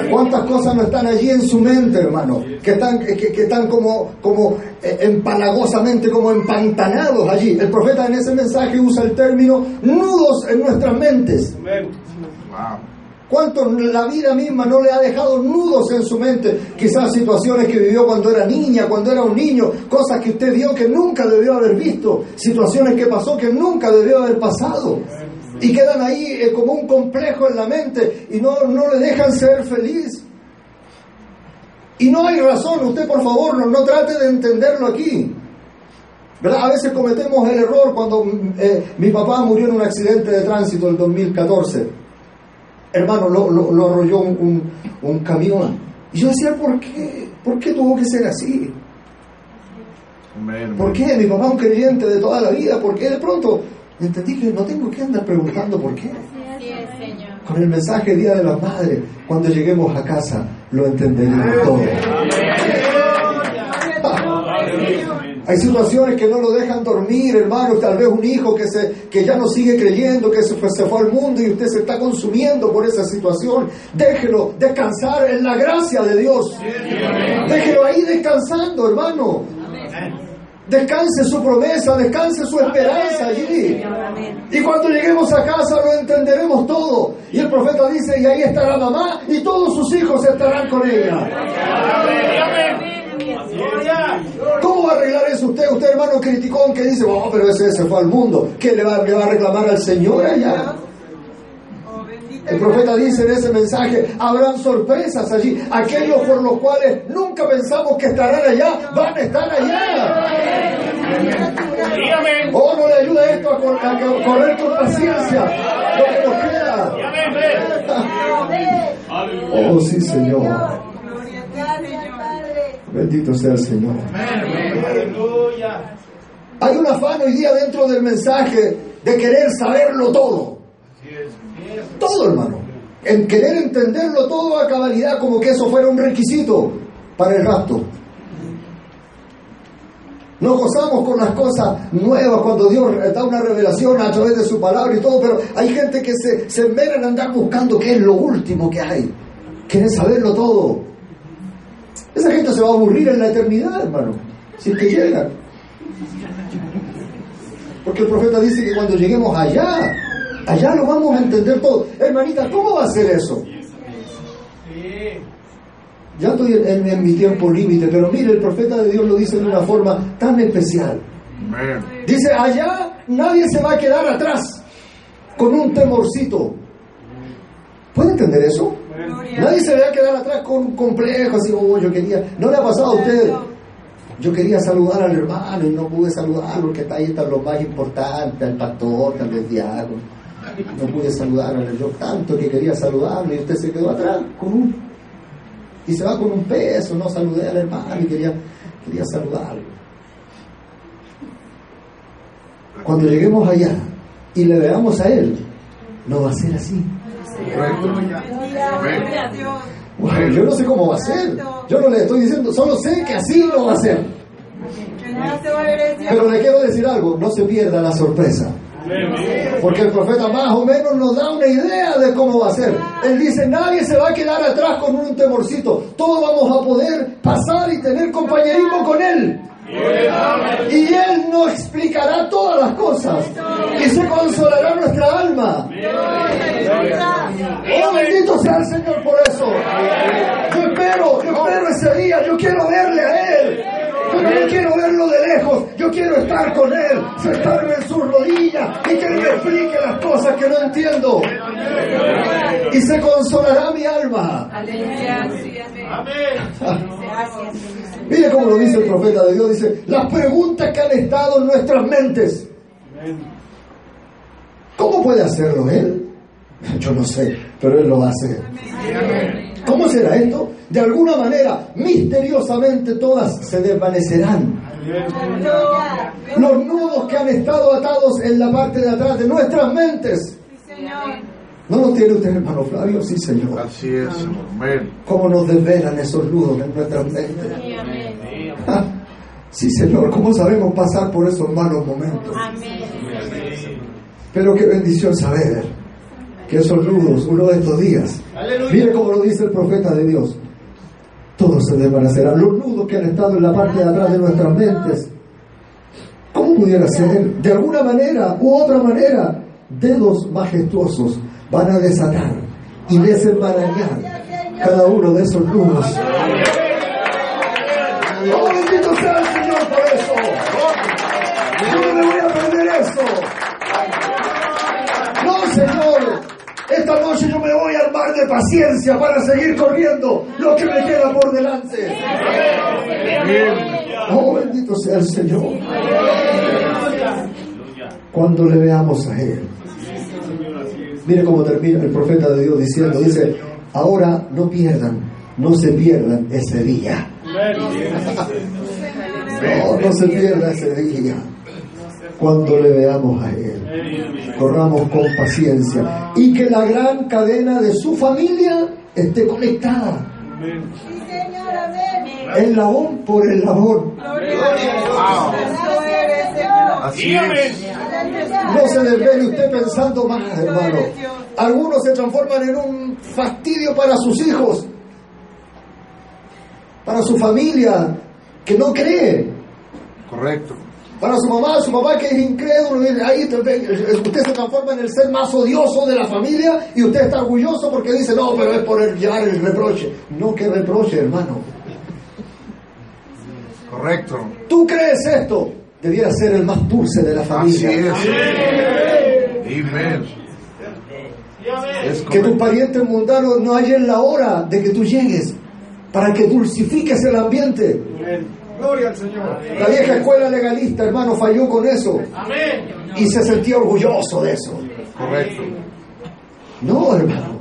¿Cuántas cosas no están allí en su mente, hermano? Que están, que, que están como, como eh, empalagosamente, como empantanados allí. El profeta en ese mensaje usa el término nudos en nuestras mentes. ¿Cuánto la vida misma no le ha dejado nudos en su mente? Quizás situaciones que vivió cuando era niña, cuando era un niño, cosas que usted vio que nunca debió haber visto, situaciones que pasó que nunca debió haber pasado. Y quedan ahí eh, como un complejo en la mente y no, no le dejan ser feliz. Y no hay razón, usted por favor no, no trate de entenderlo aquí. ¿Verdad? A veces cometemos el error cuando eh, mi papá murió en un accidente de tránsito en 2014 hermano, lo, lo, lo arrolló un, un, un camión. Y yo decía, ¿por qué? ¿Por qué tuvo que ser así? ¿Por qué? Mi papá es un creyente de toda la vida. ¿Por qué de pronto? Entendí que no tengo que andar preguntando por qué. Con el mensaje Día de las Madres, cuando lleguemos a casa, lo entenderemos todo. Hay situaciones que no lo dejan dormir, hermano. Tal vez un hijo que, se, que ya no sigue creyendo, que se fue, se fue al mundo y usted se está consumiendo por esa situación. Déjelo descansar en la gracia de Dios. Déjelo ahí descansando, hermano. Descanse su promesa, descanse su esperanza allí. Y cuando lleguemos a casa lo entenderemos todo. Y el profeta dice, y ahí estará mamá y todos sus hijos estarán con ella. ¿Cómo va a arreglar eso usted? Usted, hermano criticón, que dice, oh, pero ese se fue al mundo. ¿Qué le va, le va a reclamar al Señor allá? El profeta dice en ese mensaje, habrán sorpresas allí. Aquellos por los cuales nunca pensamos que estarán allá, van a estar allá. Oh, no le ayuda esto a, cor- a co- correr con paciencia lo que nos queda. Oh, sí, Señor. Bendito sea el Señor. Hay un afán hoy día dentro del mensaje de querer saberlo todo. Todo, hermano. En querer entenderlo todo a cabalidad como que eso fuera un requisito para el rapto. Nos gozamos con las cosas nuevas cuando Dios da una revelación a través de su palabra y todo, pero hay gente que se, se enmera en andar buscando qué es lo último que hay. Quieren saberlo todo. Esa gente se va a aburrir en la eternidad, hermano, si es que llegan. Porque el profeta dice que cuando lleguemos allá, allá lo vamos a entender todo. Hermanita, ¿cómo va a ser eso? Ya estoy en, mi tiempo límite, pero mire, el profeta de Dios lo dice de una forma tan especial. Dice, allá nadie se va a quedar atrás con un temorcito. ¿Puede entender eso? Nadie se va a quedar atrás con un complejo, así, oh, yo quería... ¿No le ha pasado a usted? Yo quería saludar al hermano y no pude saludarlo porque está ahí están los más importantes, al pastor, tal vez diácono. No pude saludarlo, yo tanto que quería saludarlo y usted se quedó atrás con un... Y se va con un peso, no saludé al hermano y quería, quería saludarlo. Cuando lleguemos allá y le veamos a él, no va a ser así. Yo no sé cómo va a ser. Yo no le estoy diciendo, solo sé que así lo va a ser. Pero le quiero decir algo, no se pierda la sorpresa. Porque el profeta más o menos nos da una idea de cómo va a ser. Él dice, nadie se va a quedar atrás con un temorcito. Todos vamos a poder pasar y tener compañerismo con Él. Y Él nos explicará todas las cosas. Y se consolará nuestra alma. Oh, bendito sea el Señor por eso. Yo espero, yo espero ese día. Yo quiero verle a Él. Yo no quiero verlo de lejos, yo quiero estar con Él, sentarme en sus rodillas y que Él me explique las cosas que no entiendo. Y se consolará mi alma. Mire cómo lo dice el profeta de Dios, dice, las preguntas que han estado en nuestras mentes. ¿Cómo puede hacerlo Él? Yo no sé, pero Él lo hacer. ¿Cómo será esto? De alguna manera, misteriosamente todas se desvanecerán. Los nudos que han estado atados en la parte de atrás de nuestras mentes. ¿No lo tiene usted, hermano Flavio? Sí, Señor. Así es. Amén. ¿Cómo nos desvelan esos nudos en nuestras mentes? Ah, Sí, Señor. ¿Cómo sabemos pasar por esos malos momentos? Pero qué bendición saber que esos nudos, uno de estos días, mire cómo lo dice el profeta de Dios, todos se desvanecerán. Los nudos que han estado en la parte de atrás de nuestras mentes, ¿cómo pudiera ser? De alguna manera u otra manera, dedos majestuosos van a desatar y desenmarañar cada uno de esos nudos. ¡Oh, bendito sea el Señor por eso! Yo no me voy a perder eso. No, Señor. Esta noche yo me voy a armar de paciencia para seguir corriendo lo que me queda por delante. Oh, bendito sea el Señor. Cuando le veamos a Él. Mire cómo termina el profeta de Dios diciendo, dice, ahora no pierdan, no se pierdan ese día. No, no se pierda ese día. Cuando le veamos a Él. Corramos con paciencia. Y que la gran cadena de su familia esté conectada. El labón por el labón. Así es. No se desvele usted pensando más, hermano. Algunos se transforman en un fastidio para sus hijos, para su familia, que no cree. Correcto. Para su mamá, su papá que es incrédulo, ahí usted se transforma en el ser más odioso de la familia y usted está orgulloso porque dice, no, pero es por el, llevar el reproche. No, que reproche, hermano. Correcto. ¿Tú crees esto? Debiera ser el más dulce de la Así familia. es. Amén. Es Que tus parientes mundanos no hallen la hora de que tú llegues para que dulcifiques el ambiente. Gloria al Señor. La vieja escuela legalista, hermano, falló con eso y se sentía orgulloso de eso. Correcto. No, hermano.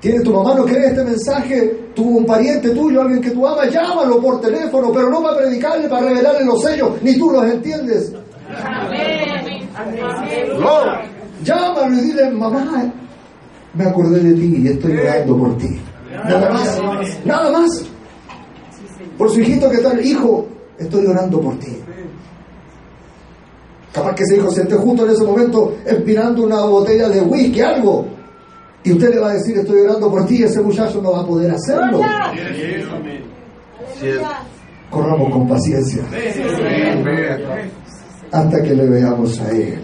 Tiene tu mamá, no cree este mensaje, tuvo un pariente tuyo, alguien que tú amas, llámalo por teléfono, pero no para predicarle, para revelarle los sellos, ni tú los entiendes. Gloria. Llámalo y dile, mamá, me acordé de ti y estoy orando por ti. Nada más, nada más. Por su hijito que está, hijo, estoy orando por ti. Capaz que ese hijo se esté justo en ese momento empinando una botella de whisky, algo. Y usted le va a decir, estoy orando por ti, y ese muchacho no va a poder hacerlo. Corramos con paciencia hasta que le veamos a Él.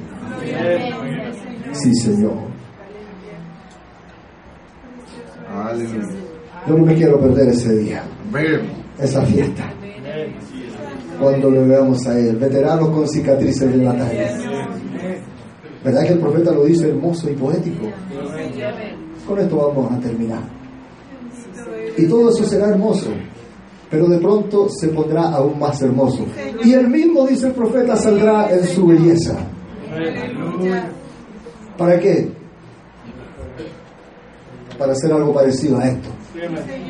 Sí, Señor. Yo no me quiero perder ese día, Amén. Esa fiesta. cuando le veamos a Él, veteranos con cicatrices de batalla. ¿Verdad que el profeta lo dice hermoso y poético? Con esto vamos a terminar. Y todo eso será hermoso, pero de pronto se pondrá aún más hermoso. Y el mismo, dice el profeta, saldrá en su belleza. ¿Para qué? Para hacer algo parecido a esto.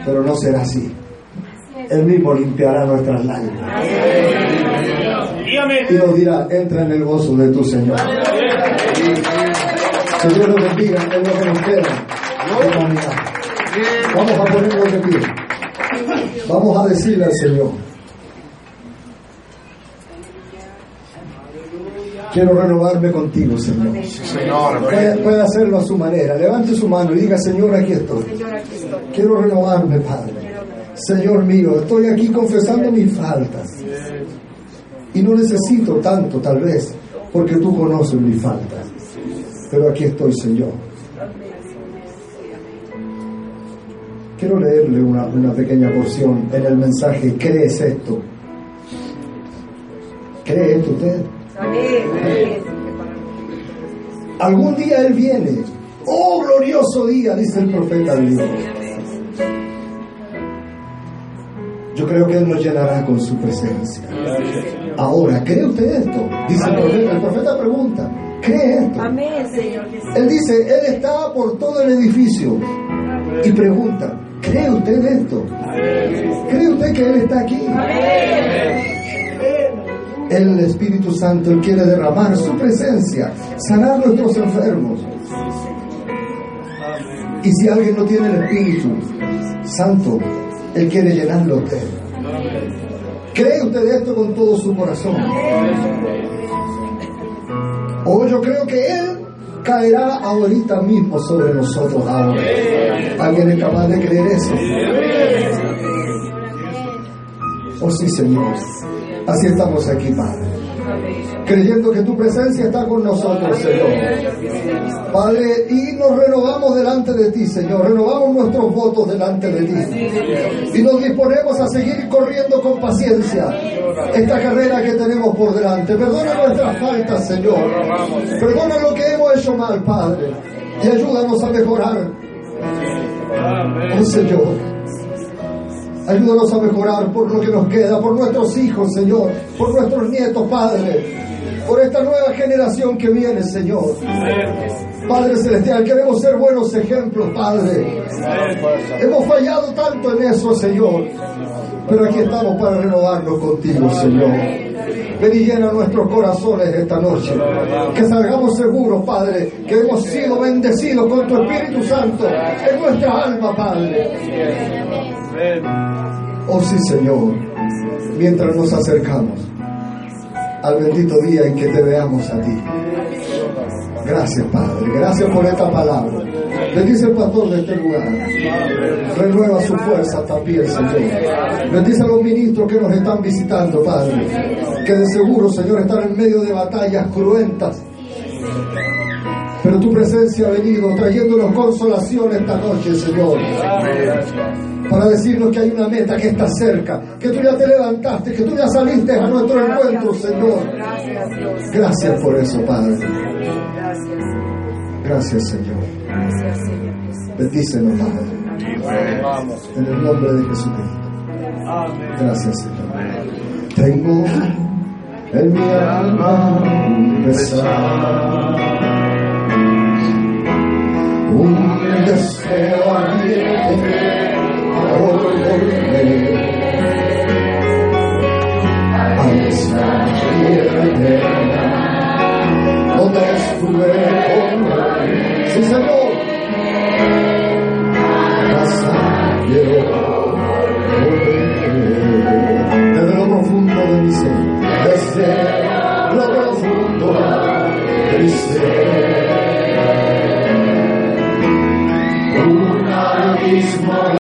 Pero no será así. Él mismo limpiará nuestras lágrimas. Y nos dirá, entra en el gozo de tu Señor. Señor nos bendiga en lo que nos queda. Vamos a ponernos de pie. Vamos a decirle al Señor. Quiero renovarme contigo, Señor. Puede, puede, hacerlo a su manera. Levante su mano y diga, Señor, aquí estoy. Quiero renovarme, Padre. Señor mío, estoy aquí confesando mis faltas. Y no necesito tanto, tal vez, porque tú conoces mis faltas. Pero aquí estoy, Señor. Quiero leerle una, una pequeña porción en el mensaje. ¿Crees esto? ¿Cree esto usted? Algún día Él viene. Oh, glorioso día, dice el profeta Dios. Yo creo que Él nos llenará con su presencia. Ahora, ¿cree usted esto? Dice el profeta. El profeta pregunta, ¿cree esto? Él dice, Él está por todo el edificio. Y pregunta, ¿cree usted esto? ¿Cree usted que Él está aquí? El Espíritu Santo Él quiere derramar su presencia, sanar nuestros enfermos. Y si alguien no tiene el Espíritu Santo, Él quiere llenarlo a usted. ¿Cree usted esto con todo su corazón? O yo creo que Él caerá ahorita mismo sobre nosotros. ¿Alguien es capaz de creer eso? Oh sí, Señor. Así estamos aquí, Padre. Creyendo que tu presencia está con nosotros, Señor. Padre, y nos renovamos delante de ti, Señor. Renovamos nuestros votos delante de ti. Y nos disponemos a seguir corriendo con paciencia esta carrera que tenemos por delante. Perdona nuestras faltas, Señor. Perdona lo que hemos hecho mal, Padre. Y ayúdanos a mejorar. Oh, Señor. Ayúdanos a mejorar por lo que nos queda, por nuestros hijos, Señor, por nuestros nietos, Padre, por esta nueva generación que viene, Señor. Padre Celestial, queremos ser buenos ejemplos, Padre. Hemos fallado tanto en eso, Señor, pero aquí estamos para renovarnos contigo, Señor. Ven y llena nuestros corazones esta noche. Que salgamos seguros, Padre, que hemos sido bendecidos con tu Espíritu Santo en nuestra alma, Padre. Oh sí, Señor, mientras nos acercamos al bendito día en que te veamos a ti. Gracias, Padre. Gracias por esta palabra. Bendice el pastor de este lugar. Renueva su fuerza también, Señor. Bendice a los ministros que nos están visitando, Padre. Que de seguro, Señor, están en medio de batallas cruentas. Pero tu presencia ha venido trayéndonos consolación esta noche, Señor. Para decirnos que hay una meta que está cerca, que tú ya te levantaste, que tú ya saliste a nuestro encuentro, Señor. Gracias por eso, Padre. Gracias, Señor. Bendícenos, Padre. En el nombre de Jesucristo. Gracias, Señor. Tengo en mi alma un pesar un deseo ardiente por volver a esa tierra eterna donde estuve con Sí, Señor. Casa quiero volver desde lo profundo de mi ser,